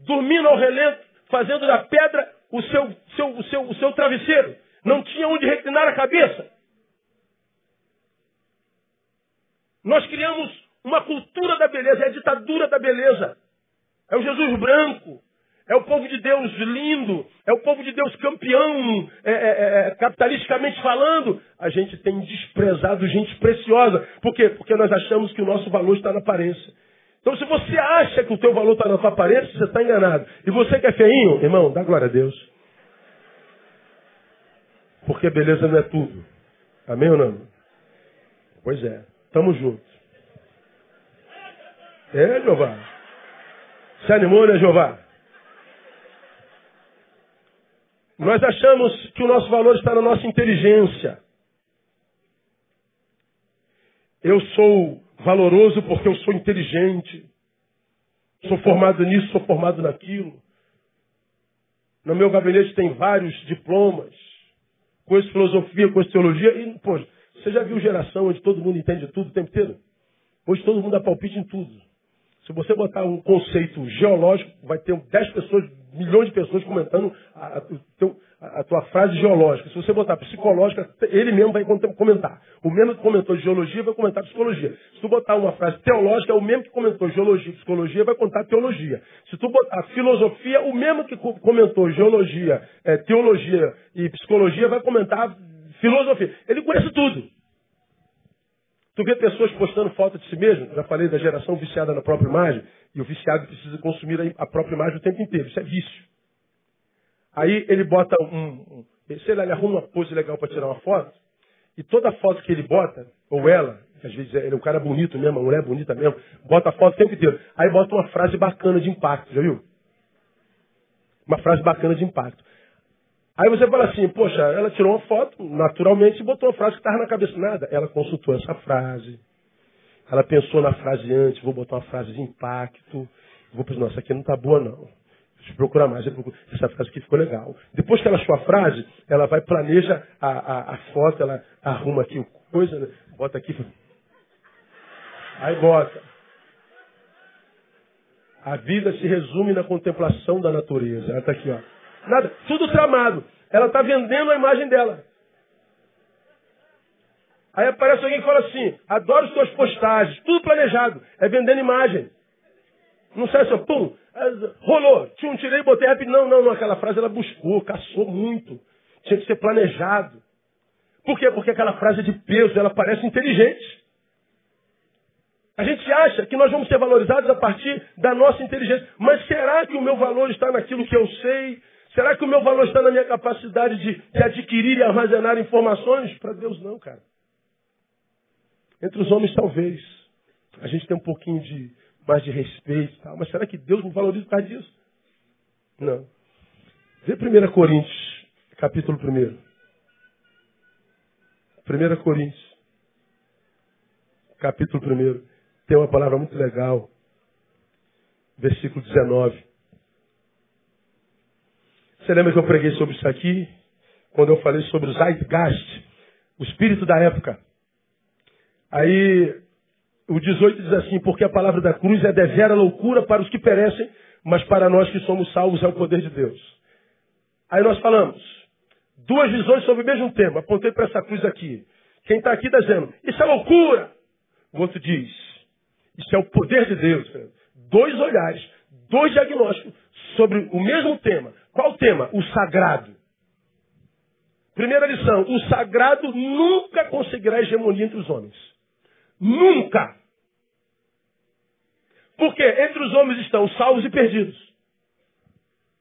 dormindo ao relento, fazendo da pedra o seu, seu, o seu, o seu travesseiro. Não tinha onde reclinar a cabeça. Nós criamos uma cultura da beleza, é a ditadura da beleza. É o Jesus branco, é o povo de Deus lindo, é o povo de Deus campeão, é, é, é, é, capitalisticamente falando. A gente tem desprezado gente preciosa. Por quê? Porque nós achamos que o nosso valor está na aparência. Então, se você acha que o teu valor está na tua aparência, você está enganado. E você que é feinho, irmão, dá glória a Deus. Porque beleza não é tudo. Amém ou não? Pois é. Tamo junto. É, Jeová. Se animou, né, Jeová? Nós achamos que o nosso valor está na nossa inteligência. Eu sou valoroso porque eu sou inteligente. Sou formado nisso, sou formado naquilo. No meu gabinete tem vários diplomas. Conheço filosofia, conheço teologia. E, pô, você já viu geração onde todo mundo entende tudo o tempo inteiro? Hoje todo mundo dá palpite em tudo. Se você botar um conceito geológico, vai ter 10 pessoas, milhões de pessoas comentando a, a, a, tua frase geológica. Se você botar psicológica, ele mesmo vai comentar. O mesmo que comentou geologia vai comentar psicologia. Se tu botar uma frase teológica, o mesmo que comentou geologia e psicologia vai contar teologia. Se tu botar filosofia, o mesmo que comentou geologia, é, teologia e psicologia vai comentar filosofia. Ele conhece tudo. Tu vê pessoas postando foto de si mesmo, já falei da geração viciada na própria imagem, e o viciado precisa consumir a própria imagem o tempo inteiro. Isso é vício. Aí ele bota um, sei lá, ele arruma uma pose legal para tirar uma foto, e toda foto que ele bota, ou ela, às vezes ele é um cara bonito mesmo, a mulher é bonita mesmo, bota a foto o tempo inteiro. Aí bota uma frase bacana de impacto, já viu? Uma frase bacana de impacto. Aí você fala assim, poxa, ela tirou uma foto, naturalmente, e botou uma frase que estava na cabeça. Nada. Ela consultou essa frase. Ela pensou na frase antes, vou botar uma frase de impacto. Vou pensar, nossa, aqui não está boa não. Deixa eu procurar mais. Essa frase aqui ficou legal. Depois que ela achou a frase, ela vai, planeja a, a, a foto, ela arruma aqui o coisa, né? bota aqui. Aí bota. A vida se resume na contemplação da natureza. Ela está aqui, ó. Nada. Tudo tramado. Ela está vendendo a imagem dela. Aí aparece alguém que fala assim, adoro suas postagens, tudo planejado, é vendendo imagem. Não sai assim, pum, rolou, tchum, tirei botei rápido. Não, não, não, aquela frase ela buscou, caçou muito. Tinha que ser planejado. Por quê? Porque aquela frase é de peso, ela parece inteligente. A gente acha que nós vamos ser valorizados a partir da nossa inteligência. Mas será que o meu valor está naquilo que eu sei, Será que o meu valor está na minha capacidade de, de adquirir e armazenar informações? Para Deus não, cara. Entre os homens, talvez. A gente tem um pouquinho de mais de respeito tal. Mas será que Deus me valoriza por causa disso? Não. Vê 1 Coríntios, capítulo 1. 1 Coríntios, capítulo 1. Tem uma palavra muito legal. Versículo 19. Você lembra que eu preguei sobre isso aqui? Quando eu falei sobre o Zeitgeist, o espírito da época. Aí, o 18 diz assim, porque a palavra da cruz é devera loucura para os que perecem, mas para nós que somos salvos é o poder de Deus. Aí nós falamos, duas visões sobre o mesmo tema. Apontei para essa cruz aqui. Quem está aqui dizendo, isso é loucura. O outro diz, isso é o poder de Deus. Dois olhares, dois diagnósticos sobre o mesmo tema. Qual tema? O sagrado. Primeira lição: o sagrado nunca conseguirá hegemonia entre os homens. Nunca. Porque entre os homens estão salvos e perdidos.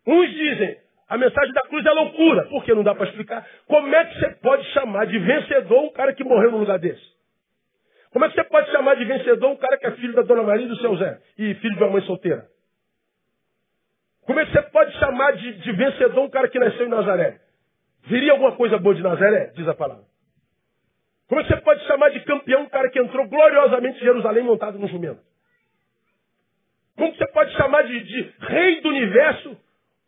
Uns dizem, a mensagem da cruz é loucura. Por que não dá para explicar? Como é que você pode chamar de vencedor um cara que morreu no lugar desse? Como é que você pode chamar de vencedor um cara que é filho da Dona Maria e do seu Zé? E filho de uma mãe solteira? Como é que você pode chamar de, de vencedor um cara que nasceu em Nazaré? Viria alguma coisa boa de Nazaré? Diz a palavra. Como é que você pode chamar de campeão um cara que entrou gloriosamente em Jerusalém montado no jumento? Como você pode chamar de, de rei do universo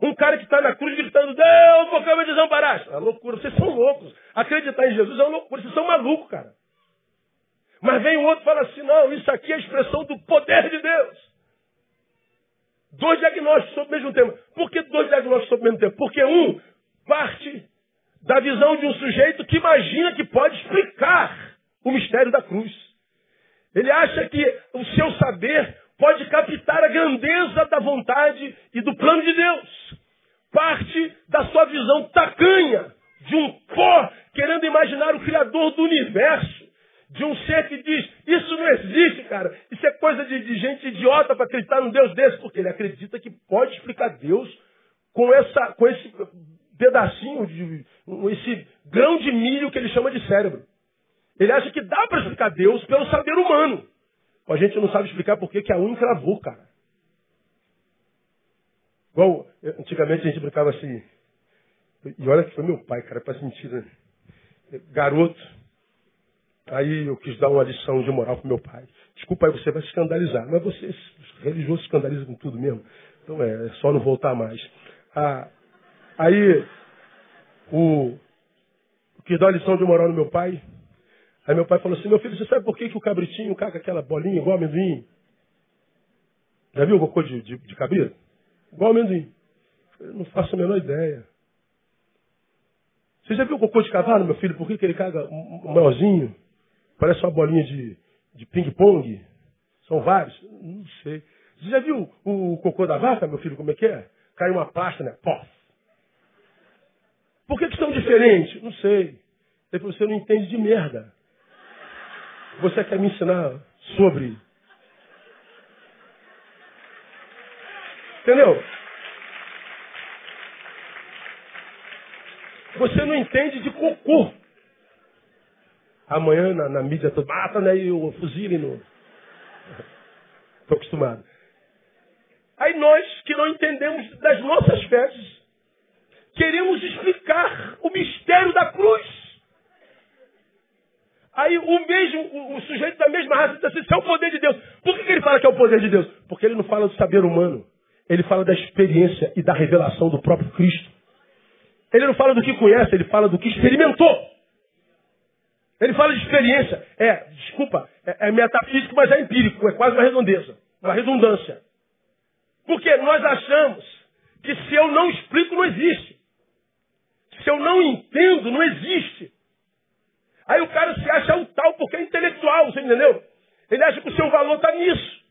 um cara que está na cruz gritando, Deus, por que me desamparaste? É loucura, vocês são loucos. Acreditar em Jesus é loucura, vocês são malucos, cara. Mas vem o outro e fala assim, não, isso aqui é a expressão do poder de Deus. Dois diagnósticos sobre o mesmo tema. Por que dois diagnósticos sobre o mesmo tema? Porque um parte da visão de um sujeito que imagina que pode explicar o mistério da cruz. Ele acha que o seu saber pode captar a grandeza da vontade e do plano de Deus. Parte da sua visão tacanha de um pó querendo imaginar o Criador do universo. De um ser que diz, isso não existe, cara. Isso é coisa de, de gente idiota para acreditar num Deus desse, porque ele acredita que pode explicar Deus com, essa, com esse pedacinho, de, esse grão de milho que ele chama de cérebro. Ele acha que dá para explicar Deus pelo saber humano. A gente não sabe explicar por que a unha encravou, cara. Igual, antigamente a gente brincava assim. E olha que foi meu pai, cara, parece mentira. Né? Garoto. Aí eu quis dar uma lição de moral pro meu pai. Desculpa aí, você vai se escandalizar. Mas você, religioso, se escandaliza com tudo mesmo. Então é, é só não voltar mais. Ah, aí, o, quis dar uma lição de moral no meu pai. Aí meu pai falou assim, meu filho, você sabe por que, que o cabritinho caga aquela bolinha igual amendoim? Já viu o cocô de, de, de cabrito? Igual amendoim. Eu não faço a menor ideia. Você já viu o cocô de cavalo, meu filho? Por que, que ele caga maiorzinho? Parece uma bolinha de, de ping-pong. São vários. Não sei. Você já viu o, cocô da vaca, meu filho, como é que é? Cai uma pasta, né? Pof. Por que, que são diferentes? Não sei. Ele falou, você não entende de merda. Você quer me ensinar sobre. Entendeu? Você não entende de cocô. Amanhã na, na mídia toda, mata né, o fuzile no. Estou acostumado. Aí nós que não entendemos das nossas festas, queremos explicar o mistério da cruz. Aí o mesmo, o, sujeito da mesma raça diz assim, isso é o poder de Deus. Por que, que ele fala que é o poder de Deus? Porque ele não fala do saber humano. Ele fala da experiência e da revelação do próprio Cristo. Ele não fala do que conhece, ele fala do que experimentou. Ele fala de experiência. É, desculpa, é, é metafísico, mas é empírico. É quase uma redondeza, uma redundância. Porque nós achamos que se eu não explico, não existe. Se eu não entendo, não existe. Aí o cara se acha o tal porque é intelectual, você entendeu? Ele acha que o seu valor está nisso.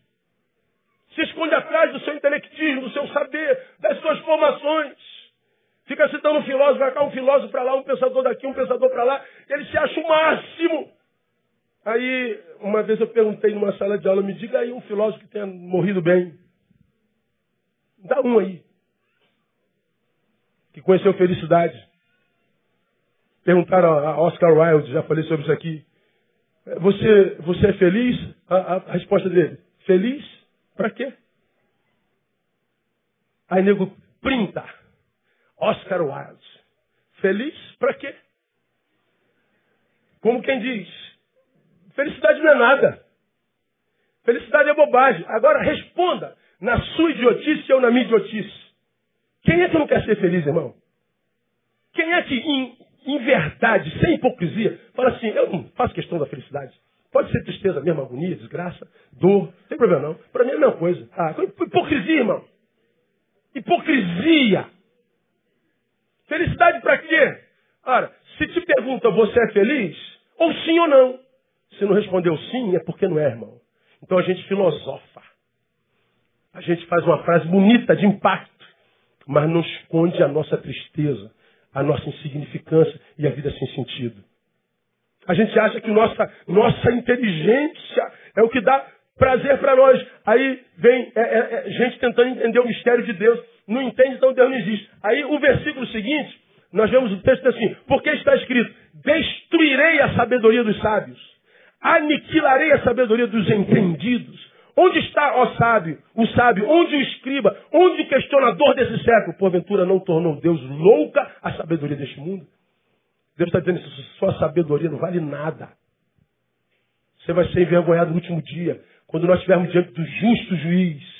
Se esconde atrás do seu intelectismo, do seu saber, das suas formações. Fica citando um filósofo, vai cá um filósofo para lá, um pensador daqui, um pensador para lá, ele se acha o máximo. Aí, uma vez eu perguntei numa sala de aula, me diga aí um filósofo que tenha morrido bem. Dá um aí. Que conheceu felicidade. Perguntaram a Oscar Wilde, já falei sobre isso aqui. Você, você é feliz? A, a, a resposta dele, feliz? Para quê? Aí nego printa. Oscar Wilde. Feliz para quê? Como quem diz, felicidade não é nada. Felicidade é bobagem. Agora responda na sua idiotice ou na minha idiotice. Quem é que não quer ser feliz, irmão? Quem é que em, em verdade, sem hipocrisia, fala assim, eu não faço questão da felicidade. Pode ser tristeza mesmo, agonia, desgraça, dor, não tem problema não. Para mim é a mesma coisa. Ah, hipocrisia, irmão. Hipocrisia. Felicidade para quê? Ora, se te pergunta, você é feliz? Ou sim ou não. Se não respondeu sim, é porque não é, irmão. Então a gente filosofa. A gente faz uma frase bonita, de impacto, mas não esconde a nossa tristeza, a nossa insignificância e a vida sem sentido. A gente acha que nossa, nossa inteligência é o que dá prazer para nós. Aí vem é, é, é, gente tentando entender o mistério de Deus. Não entende, então Deus não existe. Aí o versículo seguinte, nós vemos o texto assim, porque está escrito, destruirei a sabedoria dos sábios, aniquilarei a sabedoria dos entendidos. Onde está, ó sábio, o sábio? Onde o escriba? Onde o questionador desse século? Porventura não tornou Deus louca a sabedoria deste mundo? Deus está dizendo isso, sua sabedoria não vale nada. Você vai ser envergonhado no último dia, quando nós estivermos diante do justo juiz,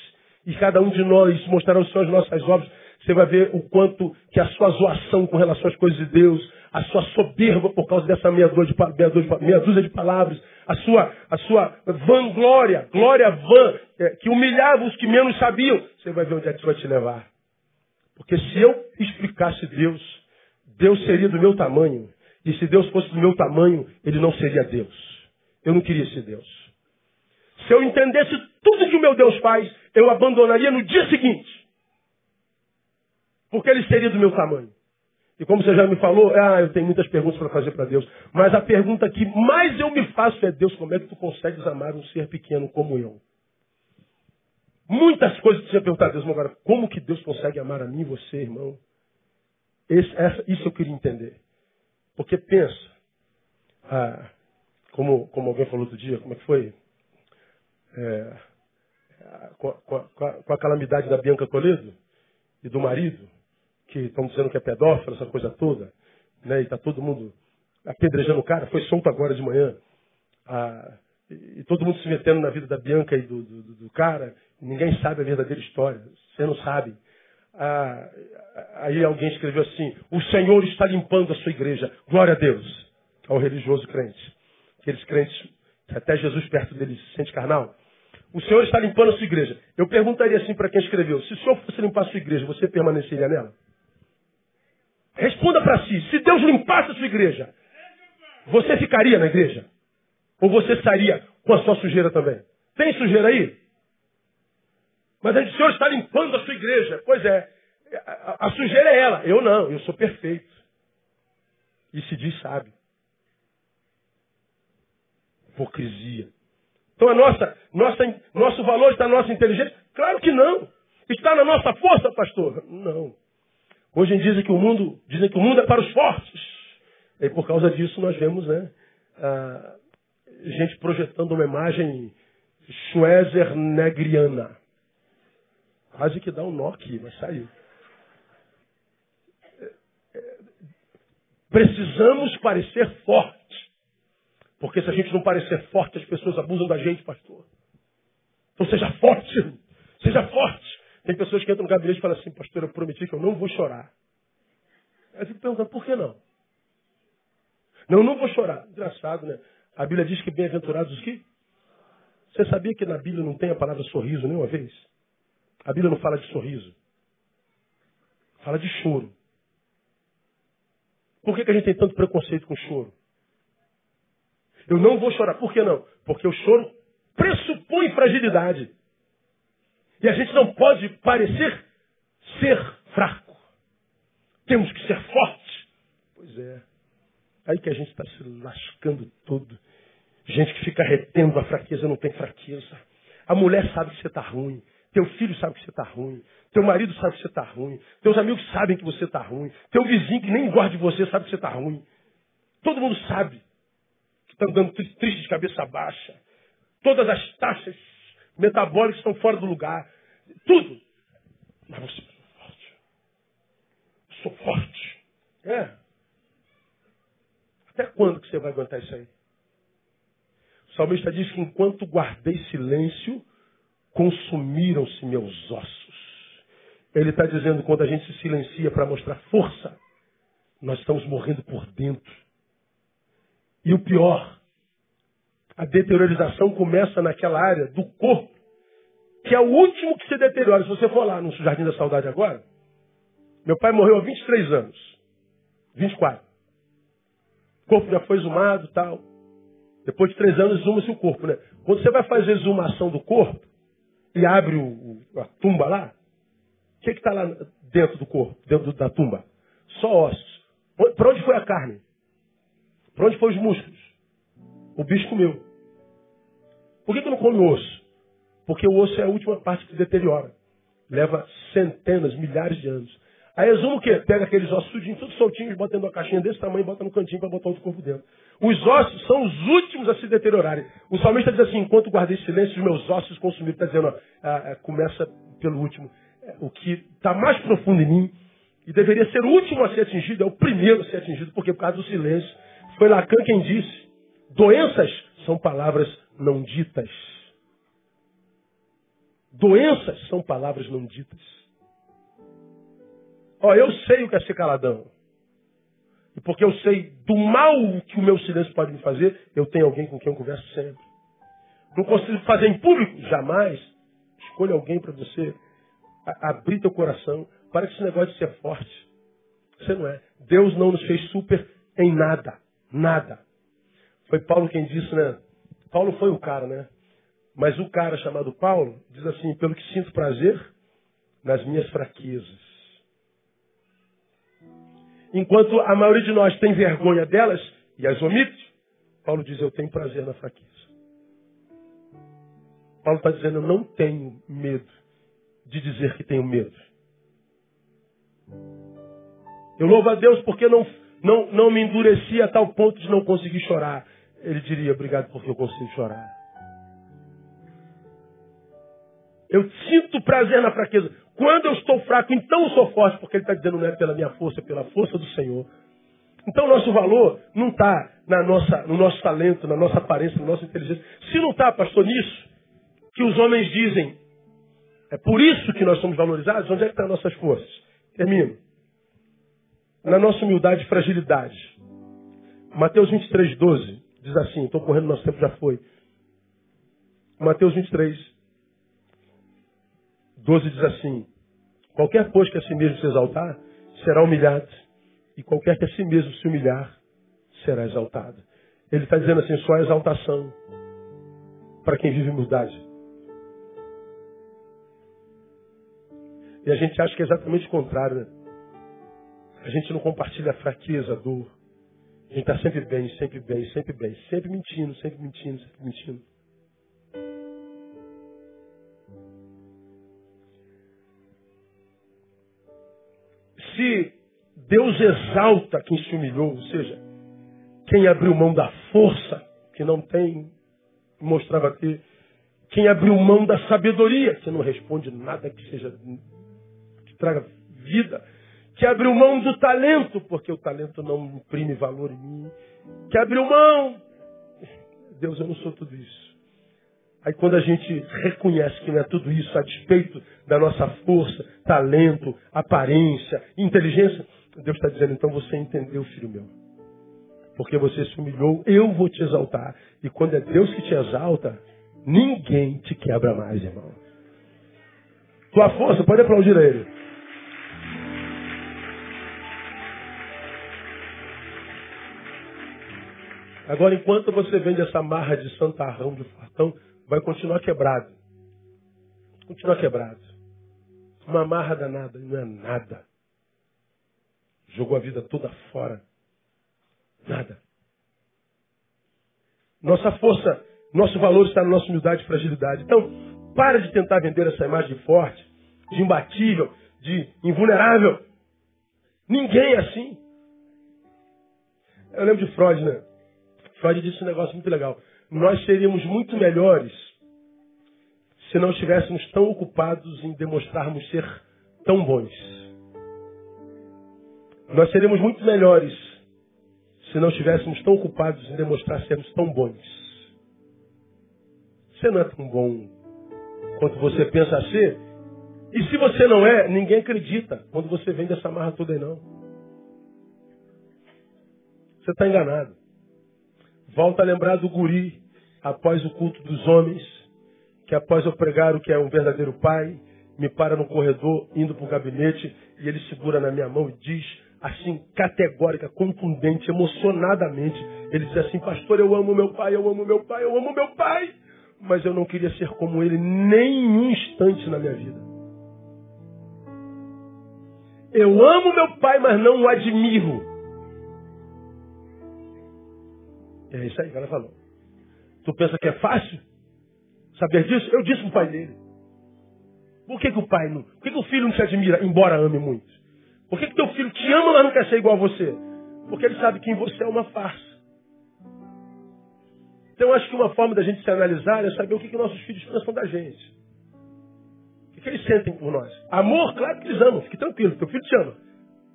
e cada um de nós mostrará os seus nossas obras, você vai ver o quanto que a sua zoação com relação às coisas de Deus, a sua soberba por causa dessa meia dúzia de, meia dúzia de, meia dúzia de palavras, a sua, a sua vanglória, glória vã, é, que humilhava os que menos sabiam, você vai ver onde é que isso vai te levar. Porque se eu explicasse Deus, Deus seria do meu tamanho. E se Deus fosse do meu tamanho, ele não seria Deus. Eu não queria ser Deus. Se eu entendesse tudo que o meu Deus faz, eu abandonaria no dia seguinte. Porque ele seria do meu tamanho. E como você já me falou, ah, eu tenho muitas perguntas para fazer para Deus. Mas a pergunta que mais eu me faço é, Deus, como é que tu consegues amar um ser pequeno como eu? Muitas coisas que você perguntar a Deus, mas agora, como que Deus consegue amar a mim e você, irmão? Esse, essa, isso eu queria entender. Porque pensa, ah, como, como alguém falou outro dia, como é que foi? É, com, com, com, a, calamidade da Bianca Toledo e do marido, que estão dizendo que é pedófilo, essa coisa toda, né? E está todo mundo apedrejando o cara, foi solto agora de manhã. Ah, e, e, todo mundo se metendo na vida da Bianca e do, do, do, cara, ninguém sabe a verdadeira história, você não sabe. Ah, aí alguém escreveu assim: O Senhor está limpando a sua igreja, glória a Deus, ao religioso crente. Aqueles crentes até Jesus perto deles se sente carnal. O Senhor está limpando a sua igreja. Eu perguntaria assim para quem escreveu: se o Senhor fosse limpar a sua igreja, você permaneceria nela? Responda para si: se Deus limpasse a sua igreja, você ficaria na igreja? Ou você sairia com a sua sujeira também? Tem sujeira aí? Mas o Senhor está limpando a sua igreja. Pois é, a, a sujeira é ela. Eu não, eu sou perfeito. E se diz sábio. Hipocrisia. Então a nossa, nossa, nosso valor está na nossa inteligência? Claro que não. Está na nossa força, pastor? Não. Hoje dizem que o mundo, dizem que o mundo é para os fortes. E por causa disso nós vemos, né, a gente projetando uma imagem Schwezer-negriana. Quase que dá um nó aqui, mas saiu. Precisamos parecer forte. Porque se a gente não parecer forte, as pessoas abusam da gente, pastor. Então seja forte. Seja forte. Tem pessoas que entram no gabinete e falam assim, pastor, eu prometi que eu não vou chorar. Aí fico perguntando, por que não? Não, não vou chorar. Engraçado, né? A Bíblia diz que bem-aventurados os que? Você sabia que na Bíblia não tem a palavra sorriso nenhuma vez? A Bíblia não fala de sorriso. Fala de choro. Por que, que a gente tem tanto preconceito com choro? Eu não vou chorar. Por que não? Porque o choro pressupõe fragilidade. E a gente não pode parecer ser fraco. Temos que ser fortes. Pois é. Aí que a gente está se lascando todo. Gente que fica retendo a fraqueza, não tem fraqueza. A mulher sabe que você está ruim. Teu filho sabe que você está ruim. Teu marido sabe que você está ruim. Teus amigos sabem que você está ruim. Teu vizinho que nem gosta de você sabe que você está ruim. Todo mundo sabe que está andando triste de cabeça baixa. Todas as taxas metabólicos estão fora do lugar. Tudo. Mas você é forte. Eu sou forte. É. Até quando que você vai aguentar isso aí? O salmista diz que enquanto guardei silêncio, consumiram-se meus ossos. Ele está dizendo quando a gente se silencia para mostrar força, nós estamos morrendo por dentro. E o pior, a deteriorização começa naquela área do corpo que é o último que se deteriora. Se você for lá no Jardim da Saudade agora, meu pai morreu há 23 anos. 24. O corpo já foi exumado tal. Depois de três anos, exuma-se o corpo, né? Quando você vai fazer a exumação do corpo e abre o, a tumba lá, o que está lá dentro do corpo, dentro da tumba? Só ossos. Para onde foi a carne? Para onde foram os músculos? O bicho comeu. Por que, que não come osso? Porque o osso é a última parte que se deteriora. Leva centenas, milhares de anos. Aí exuma o quê? Pega aqueles ossos tudinhos, tudo soltinhos, bota dentro de uma caixinha desse tamanho, bota no cantinho para botar outro corpo dentro. Os ossos são os últimos a se deteriorarem. O salmista diz assim, enquanto guardei silêncio, os meus ossos consumiram. Está dizendo, ó, ah, ah, começa pelo último. O que está mais profundo em mim e deveria ser o último a ser atingido, é o primeiro a ser atingido, porque por causa do silêncio. Foi Lacan quem disse: doenças são palavras não ditas. Doenças são palavras não ditas. Ó, eu sei o que é ser caladão. E porque eu sei do mal que o meu silêncio pode me fazer, eu tenho alguém com quem eu converso sempre. Não consigo fazer em público? Jamais. Escolha alguém para você abrir teu coração. Para que esse negócio de ser forte. Você não é. Deus não nos fez super em nada. Nada. Foi Paulo quem disse, né? Paulo foi o cara, né? Mas o cara chamado Paulo diz assim: pelo que sinto prazer nas minhas fraquezas. Enquanto a maioria de nós tem vergonha delas e as omite, Paulo diz: eu tenho prazer na fraqueza. Paulo está dizendo: eu não tenho medo de dizer que tenho medo. Eu louvo a Deus porque não, não, não me endureci a tal ponto de não conseguir chorar. Ele diria, obrigado porque eu consigo chorar. Eu sinto prazer na fraqueza. Quando eu estou fraco, então eu sou forte, porque ele está dizendo não é pela minha força, é pela força do Senhor. Então nosso valor não está no nosso talento, na nossa aparência, na nossa inteligência. Se não está, pastor, nisso que os homens dizem, é por isso que nós somos valorizados, onde é que estão tá nossas forças? Termino. Na nossa humildade e fragilidade. Mateus 23, 12 diz assim, estou correndo, nosso tempo já foi. Mateus 23, 12 diz assim, qualquer pois que a si mesmo se exaltar, será humilhado, e qualquer que a si mesmo se humilhar, será exaltado. Ele está dizendo assim, só a exaltação para quem vive humildade. E a gente acha que é exatamente o contrário. Né? A gente não compartilha a fraqueza, a dor. A gente está sempre bem, sempre bem, sempre bem. Sempre mentindo, sempre mentindo, sempre mentindo. Se Deus exalta quem se humilhou, ou seja, quem abriu mão da força, que não tem, mostrava ter, quem abriu mão da sabedoria, que não responde nada que seja traga vida, que abriu mão do talento, porque o talento não imprime valor em mim, que abriu mão. Deus, eu não sou tudo isso. Aí quando a gente reconhece que não é tudo isso, a despeito da nossa força, talento, aparência, inteligência, Deus está dizendo, então você entendeu, filho meu. Porque você se humilhou, eu vou te exaltar. E quando é Deus que te exalta, ninguém te quebra mais, irmão. Tua força, pode aplaudir a ele. Agora, enquanto você vende essa marra de santarrão, de fartão, vai continuar quebrado. Continuar quebrado. Uma marra danada, não é nada. Jogou a vida toda fora. Nada. Nossa força, nosso valor está na nossa humildade e fragilidade. Então, para de tentar vender essa imagem forte, de imbatível, de invulnerável. Ninguém é assim. Eu lembro de Freud, né? Freud disse um negócio muito legal. Nós seríamos muito melhores se não estivéssemos tão ocupados em demonstrarmos ser tão bons. Nós seríamos muito melhores se não estivéssemos tão ocupados em demonstrar sermos tão bons. Você não é tão bom quanto você pensa ser. E se você não é, ninguém acredita quando você vem dessa marra toda aí não. Você está enganado. Volta a lembrar do guri, após o culto dos homens, que após eu pregar o que é um verdadeiro pai, me para no corredor, indo para o gabinete, e ele segura na minha mão e diz, assim, categórica, contundente, emocionadamente, ele diz assim, pastor, eu amo meu pai, eu amo meu pai, eu amo meu pai, mas eu não queria ser como ele nem um instante na minha vida. Eu amo meu pai, mas não o admiro. É isso aí que ela falou. Tu pensa que é fácil saber disso? Eu disse pro pai dele. Por que, que o pai não. Por que, que o filho não te admira, embora ame muito? Por que, que teu filho te ama, mas não quer ser igual a você? Porque ele sabe que em você é uma farsa. Então acho que uma forma da gente se analisar é saber o que, que nossos filhos pensam da gente. O que, que eles sentem por nós. Amor, claro que eles amam, fique tranquilo, teu filho te ama.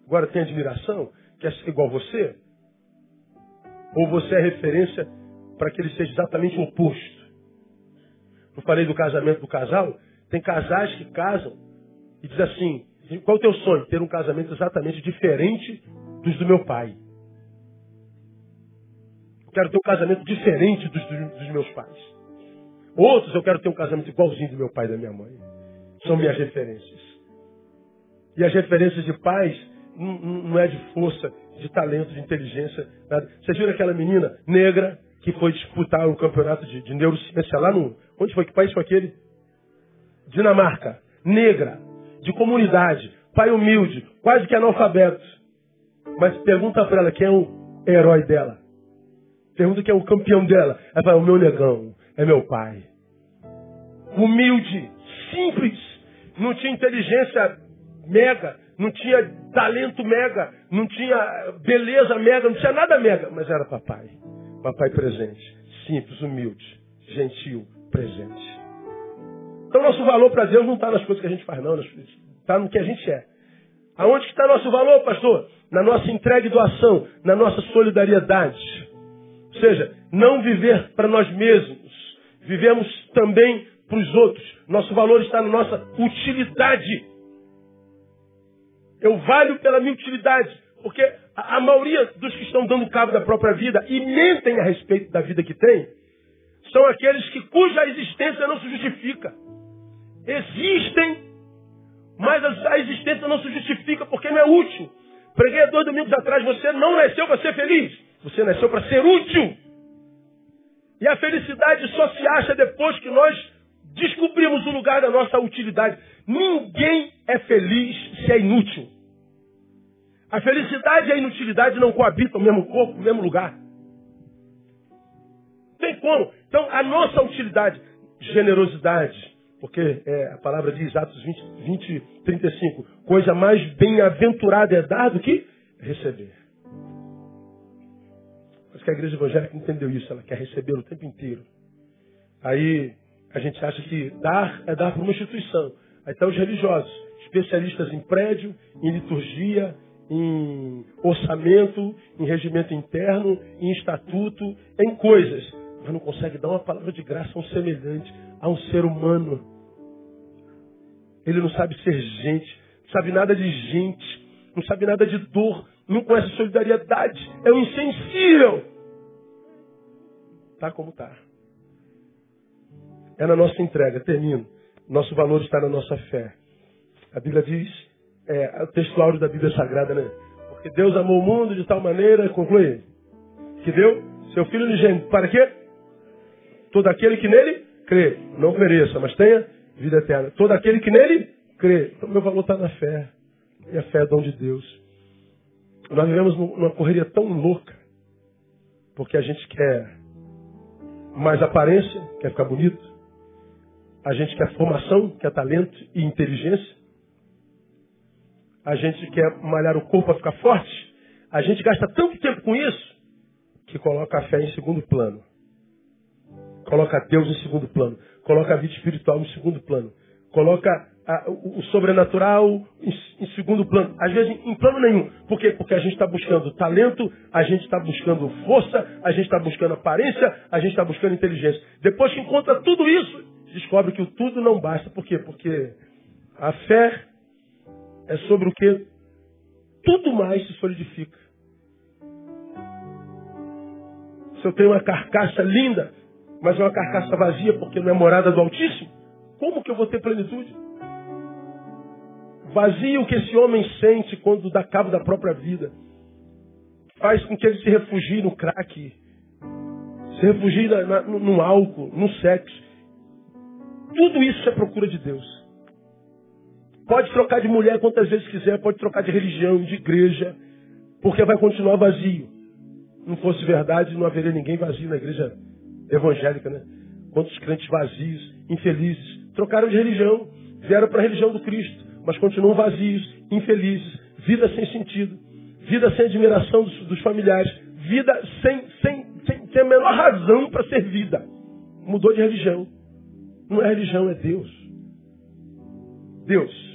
agora tem admiração, quer ser igual você? Ou você é referência para que ele seja exatamente o oposto? Eu falei do casamento do casal, tem casais que casam e diz assim, qual é o teu sonho? Ter um casamento exatamente diferente dos do meu pai. Eu quero ter um casamento diferente dos, dos meus pais. Outros, eu quero ter um casamento igualzinho do meu pai e da minha mãe. São minhas referências. E as referências de pais não, é de força, de talento, de inteligência. Nada. Vocês viram aquela menina negra que foi disputar o um campeonato de, de neurociência lá no. Onde foi? Que país foi aquele? Dinamarca. Negra. De comunidade. Pai humilde. Quase que analfabeto. Mas pergunta para ela quem é o herói dela. Pergunta quem é o campeão dela. Ela fala, o meu negão. É meu pai. Humilde. Simples. Não tinha inteligência mega. Não tinha talento mega. Não tinha beleza mega. Não tinha nada mega. Mas era papai. Papai presente. Simples, humilde. Gentil, presente. Então nosso valor para Deus não está nas coisas que a gente faz, não. Está no que a gente é. Aonde está nosso valor, pastor? Na nossa entrega e doação, na nossa solidariedade. Ou seja, não viver para nós mesmos. Vivemos também para os outros. Nosso valor está na nossa utilidade. Eu valho pela minha utilidade. Porque a, a maioria dos que estão dando cabo da própria vida e mentem a respeito da vida que tem, são aqueles que cuja existência não se justifica. Existem, mas a, a existência não se justifica porque não é útil. Preguei dois domingos atrás, você não nasceu para ser feliz. Você nasceu para ser útil. E a felicidade só se acha depois que nós descobrimos o lugar da nossa utilidade. Ninguém é feliz se é inútil. A felicidade e a inutilidade não coabitam no mesmo corpo, no mesmo lugar. Tem como. Então, a nossa utilidade, generosidade, porque é, a palavra diz, Atos 20, 20 35, coisa mais bem-aventurada é dar do que receber. Mas que a igreja evangélica entendeu isso, ela quer receber o tempo inteiro. Aí a gente acha que dar é dar para uma instituição. Aí estão os religiosos, especialistas em prédio, em liturgia, em orçamento, em regimento interno, em estatuto, em coisas. Mas não consegue dar uma palavra de graça a um semelhante, a um ser humano. Ele não sabe ser gente, não sabe nada de gente, não sabe nada de dor, não conhece solidariedade, é um insensível. Tá como tá. É na nossa entrega, termino. Nosso valor está na nossa fé. A Bíblia diz, é, o texto da Bíblia Sagrada, né? Porque Deus amou o mundo de tal maneira, conclui, que deu seu Filho unigênito. Para quê? Todo aquele que nele crê, não pereça, mas tenha vida eterna. Todo aquele que nele crê. Então meu valor está na fé. E a fé é dom de Deus. Nós vivemos numa correria tão louca, porque a gente quer mais aparência, quer ficar bonito. A gente quer formação, quer talento e inteligência. A gente quer malhar o corpo para ficar forte. A gente gasta tanto tempo com isso que coloca a fé em segundo plano. Coloca Deus em segundo plano. Coloca a vida espiritual em segundo plano. Coloca a, o, o, sobrenatural em, em, segundo plano. Às vezes em plano nenhum. Por quê? Porque a gente está buscando talento, a gente está buscando força, a gente está buscando aparência, a gente está buscando inteligência. Depois que encontra tudo isso, descobre que o tudo não basta. Por quê? Porque a fé é sobre o que tudo mais se solidifica. Se eu tenho uma carcaça linda, mas é uma carcaça vazia porque não é morada do Altíssimo, como que eu vou ter plenitude? Vazio que esse homem sente quando dá cabo da própria vida faz com que ele se refugie no crack, se refugie na, na, no álcool, no sexo. Tudo isso é procura de Deus. Pode trocar de mulher quantas vezes quiser, pode trocar de religião, de igreja, porque vai continuar vazio. Não fosse verdade, não haveria ninguém vazio na igreja evangélica, né? Quantos crentes vazios, infelizes, trocaram de religião, vieram para a religião do Cristo, mas continuam vazios, infelizes, vida sem sentido, vida sem admiração dos, dos familiares, vida sem, sem, sem, sem a menor razão para ser vida. Mudou de religião. Não é religião, é Deus. Deus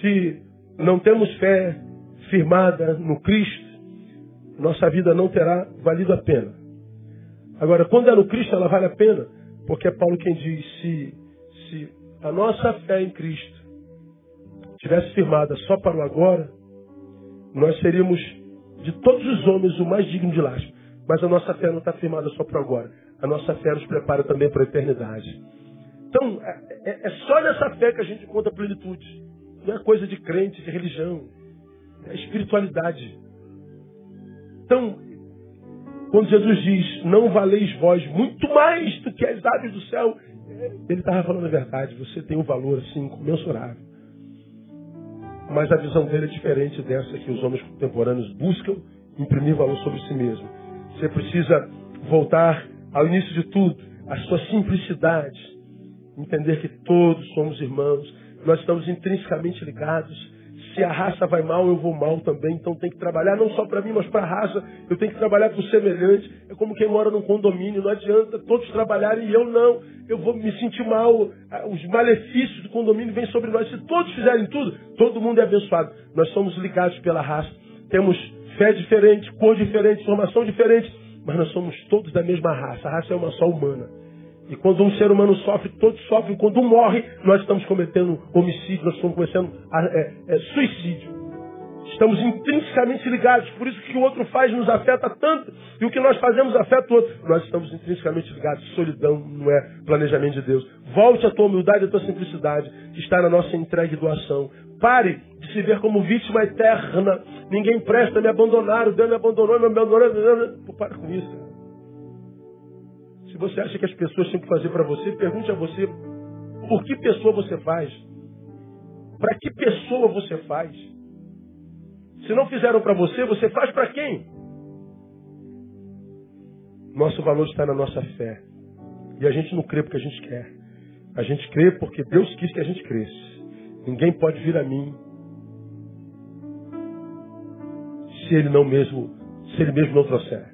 se não temos fé firmada no Cristo, nossa vida não terá valido a pena. Agora, quando é no Cristo, ela vale a pena, porque é Paulo quem diz: se, se a nossa fé em Cristo tivesse firmada só para o agora, nós seríamos de todos os homens o mais digno de lástima. Mas a nossa fé não está firmada só para agora. A nossa fé nos prepara também para a eternidade. Então, é, é, é só nessa fé que a gente encontra plenitude. Não é coisa de crente, de religião. É espiritualidade. Então, quando Jesus diz, não valeis vós muito mais do que as aves do céu, ele estava falando a verdade. Você tem um valor assim, comensurável. Mas a visão dele é diferente dessa que os homens contemporâneos buscam imprimir valor sobre si mesmo. Você precisa voltar ao início de tudo, à sua simplicidade. Entender que todos somos irmãos, nós estamos intrinsecamente ligados. Se a raça vai mal, eu vou mal também. Então tem que trabalhar não só para mim, mas para a raça. Eu tenho que trabalhar para o semelhante. É como quem mora num condomínio. Não adianta todos trabalharem e eu não. Eu vou me sentir mal. Os malefícios do condomínio vêm sobre nós. Se todos fizerem tudo, todo mundo é abençoado. Nós somos ligados pela raça. Temos fé diferente, cor diferente, formação diferente. Mas nós somos todos da mesma raça. A raça é uma só humana. E quando um ser humano sofre, todos sofrem. Quando um morre, nós estamos cometendo homicídio, nós estamos cometendo é, é, suicídio. Estamos intrinsecamente ligados, por isso que o outro faz nos afeta tanto, e o que nós fazemos afeta o outro. Nós estamos intrinsecamente ligados. Solidão não é planejamento de Deus. Volte a tua humildade, a tua simplicidade, que está na nossa entrega e doação. Pare de se ver como vítima eterna. Ninguém presta, me abandonaram, Deus me abandonou, me abandonou. Para com isso você acha que as pessoas têm que fazer para você, pergunte a você por que pessoa você faz. Para que pessoa você faz? Se não fizeram para você, você faz para quem? Nosso valor está na nossa fé. E a gente não crê porque a gente quer. A gente crê porque Deus quis que a gente cresça. Ninguém pode vir a mim se ele não mesmo, se ele mesmo não trouxer.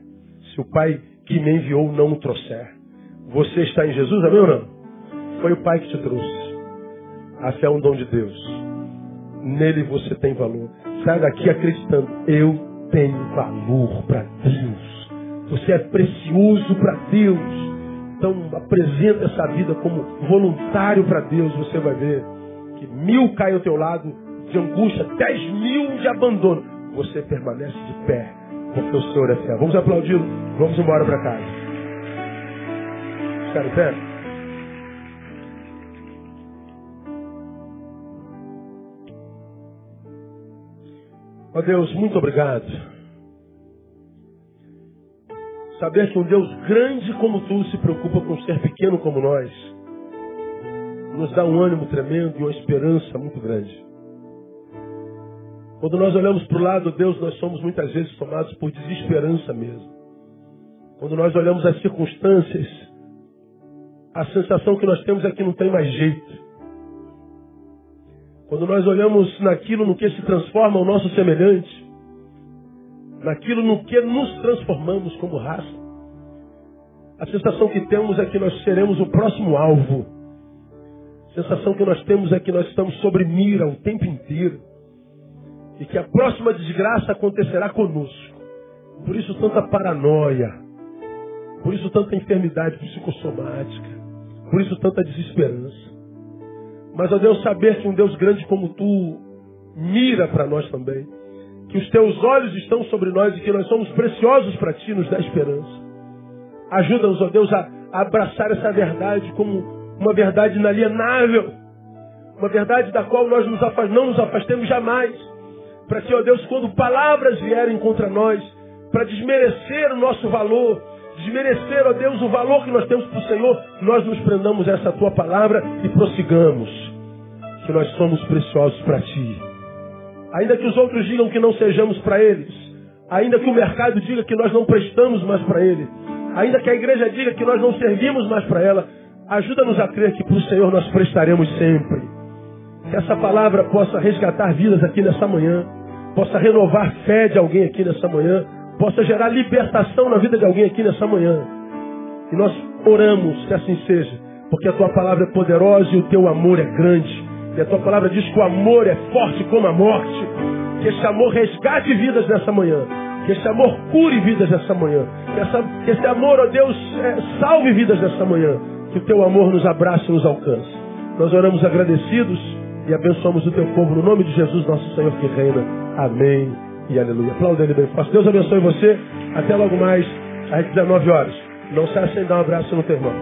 Se o Pai que me enviou não o trouxer. Você está em Jesus, amém ou não? Foi o Pai que te trouxe. A fé é um dom de Deus. Nele você tem valor. Sai daqui acreditando. Eu tenho valor para Deus. Você é precioso para Deus. Então apresenta essa vida como voluntário para Deus. Você vai ver que mil caem ao teu lado de angústia, dez mil de abandono. Você permanece de pé, porque o Senhor é fé. Vamos aplaudir. Vamos embora para casa ficar em pé? Ó oh Deus, muito obrigado. Saber que um Deus grande como tu se preocupa com um ser pequeno como nós, nos dá um ânimo tremendo e uma esperança muito grande. Quando nós olhamos para o lado, Deus, nós somos muitas vezes tomados por desesperança mesmo. Quando nós olhamos as circunstâncias, a sensação que nós temos é que não tem mais jeito. Quando nós olhamos naquilo no que se transforma o nosso semelhante, naquilo no que nos transformamos como raça, a sensação que temos é que nós seremos o próximo alvo. A sensação que nós temos é que nós estamos sobre mira o tempo inteiro. E que a próxima desgraça acontecerá conosco. Por isso tanta paranoia. Por isso tanta enfermidade psicossomática. Por isso tanta desesperança. Mas, ó Deus, saber que um Deus grande como Tu mira para nós também. Que os Teus olhos estão sobre nós e que nós somos preciosos para Ti, nos dá esperança. Ajuda-nos, ó Deus, a, abraçar essa verdade como uma verdade inalienável. Uma verdade da qual nós nos não nos afastemos jamais. Para que, ó Deus, quando palavras vierem contra nós, para desmerecer o nosso valor, desmerecer, ó Deus, o valor que nós temos para o Senhor, nós nos prendamos a essa tua palavra e prossigamos. Que nós somos preciosos para ti. Ainda que os outros digam que não sejamos para eles, ainda que o mercado diga que nós não prestamos mais para ele, ainda que a igreja diga que nós não servimos mais para ela, ajuda-nos a crer que para o Senhor nós prestaremos sempre. Que essa palavra possa resgatar vidas aqui nessa manhã, possa renovar fé de alguém aqui nessa manhã, possa gerar libertação na vida de alguém aqui nessa manhã. E nós oramos que assim seja, porque a tua palavra é poderosa e o teu amor é grande. E a tua palavra diz que o amor é forte como a morte. Que esse amor resgate vidas nessa manhã. Que esse amor cure vidas nessa manhã. Que, essa, que esse amor, ó Deus, é, salve vidas nessa manhã. Que o teu amor nos abrace e nos alcance. Nós oramos agradecidos e abençoamos o teu povo no nome de Jesus, nosso Senhor que reina. Amém e aleluia. Aplauda ele bem forte. Deus abençoe você. Até logo mais, às 19 horas. Não se sem dar um abraço no teu irmão.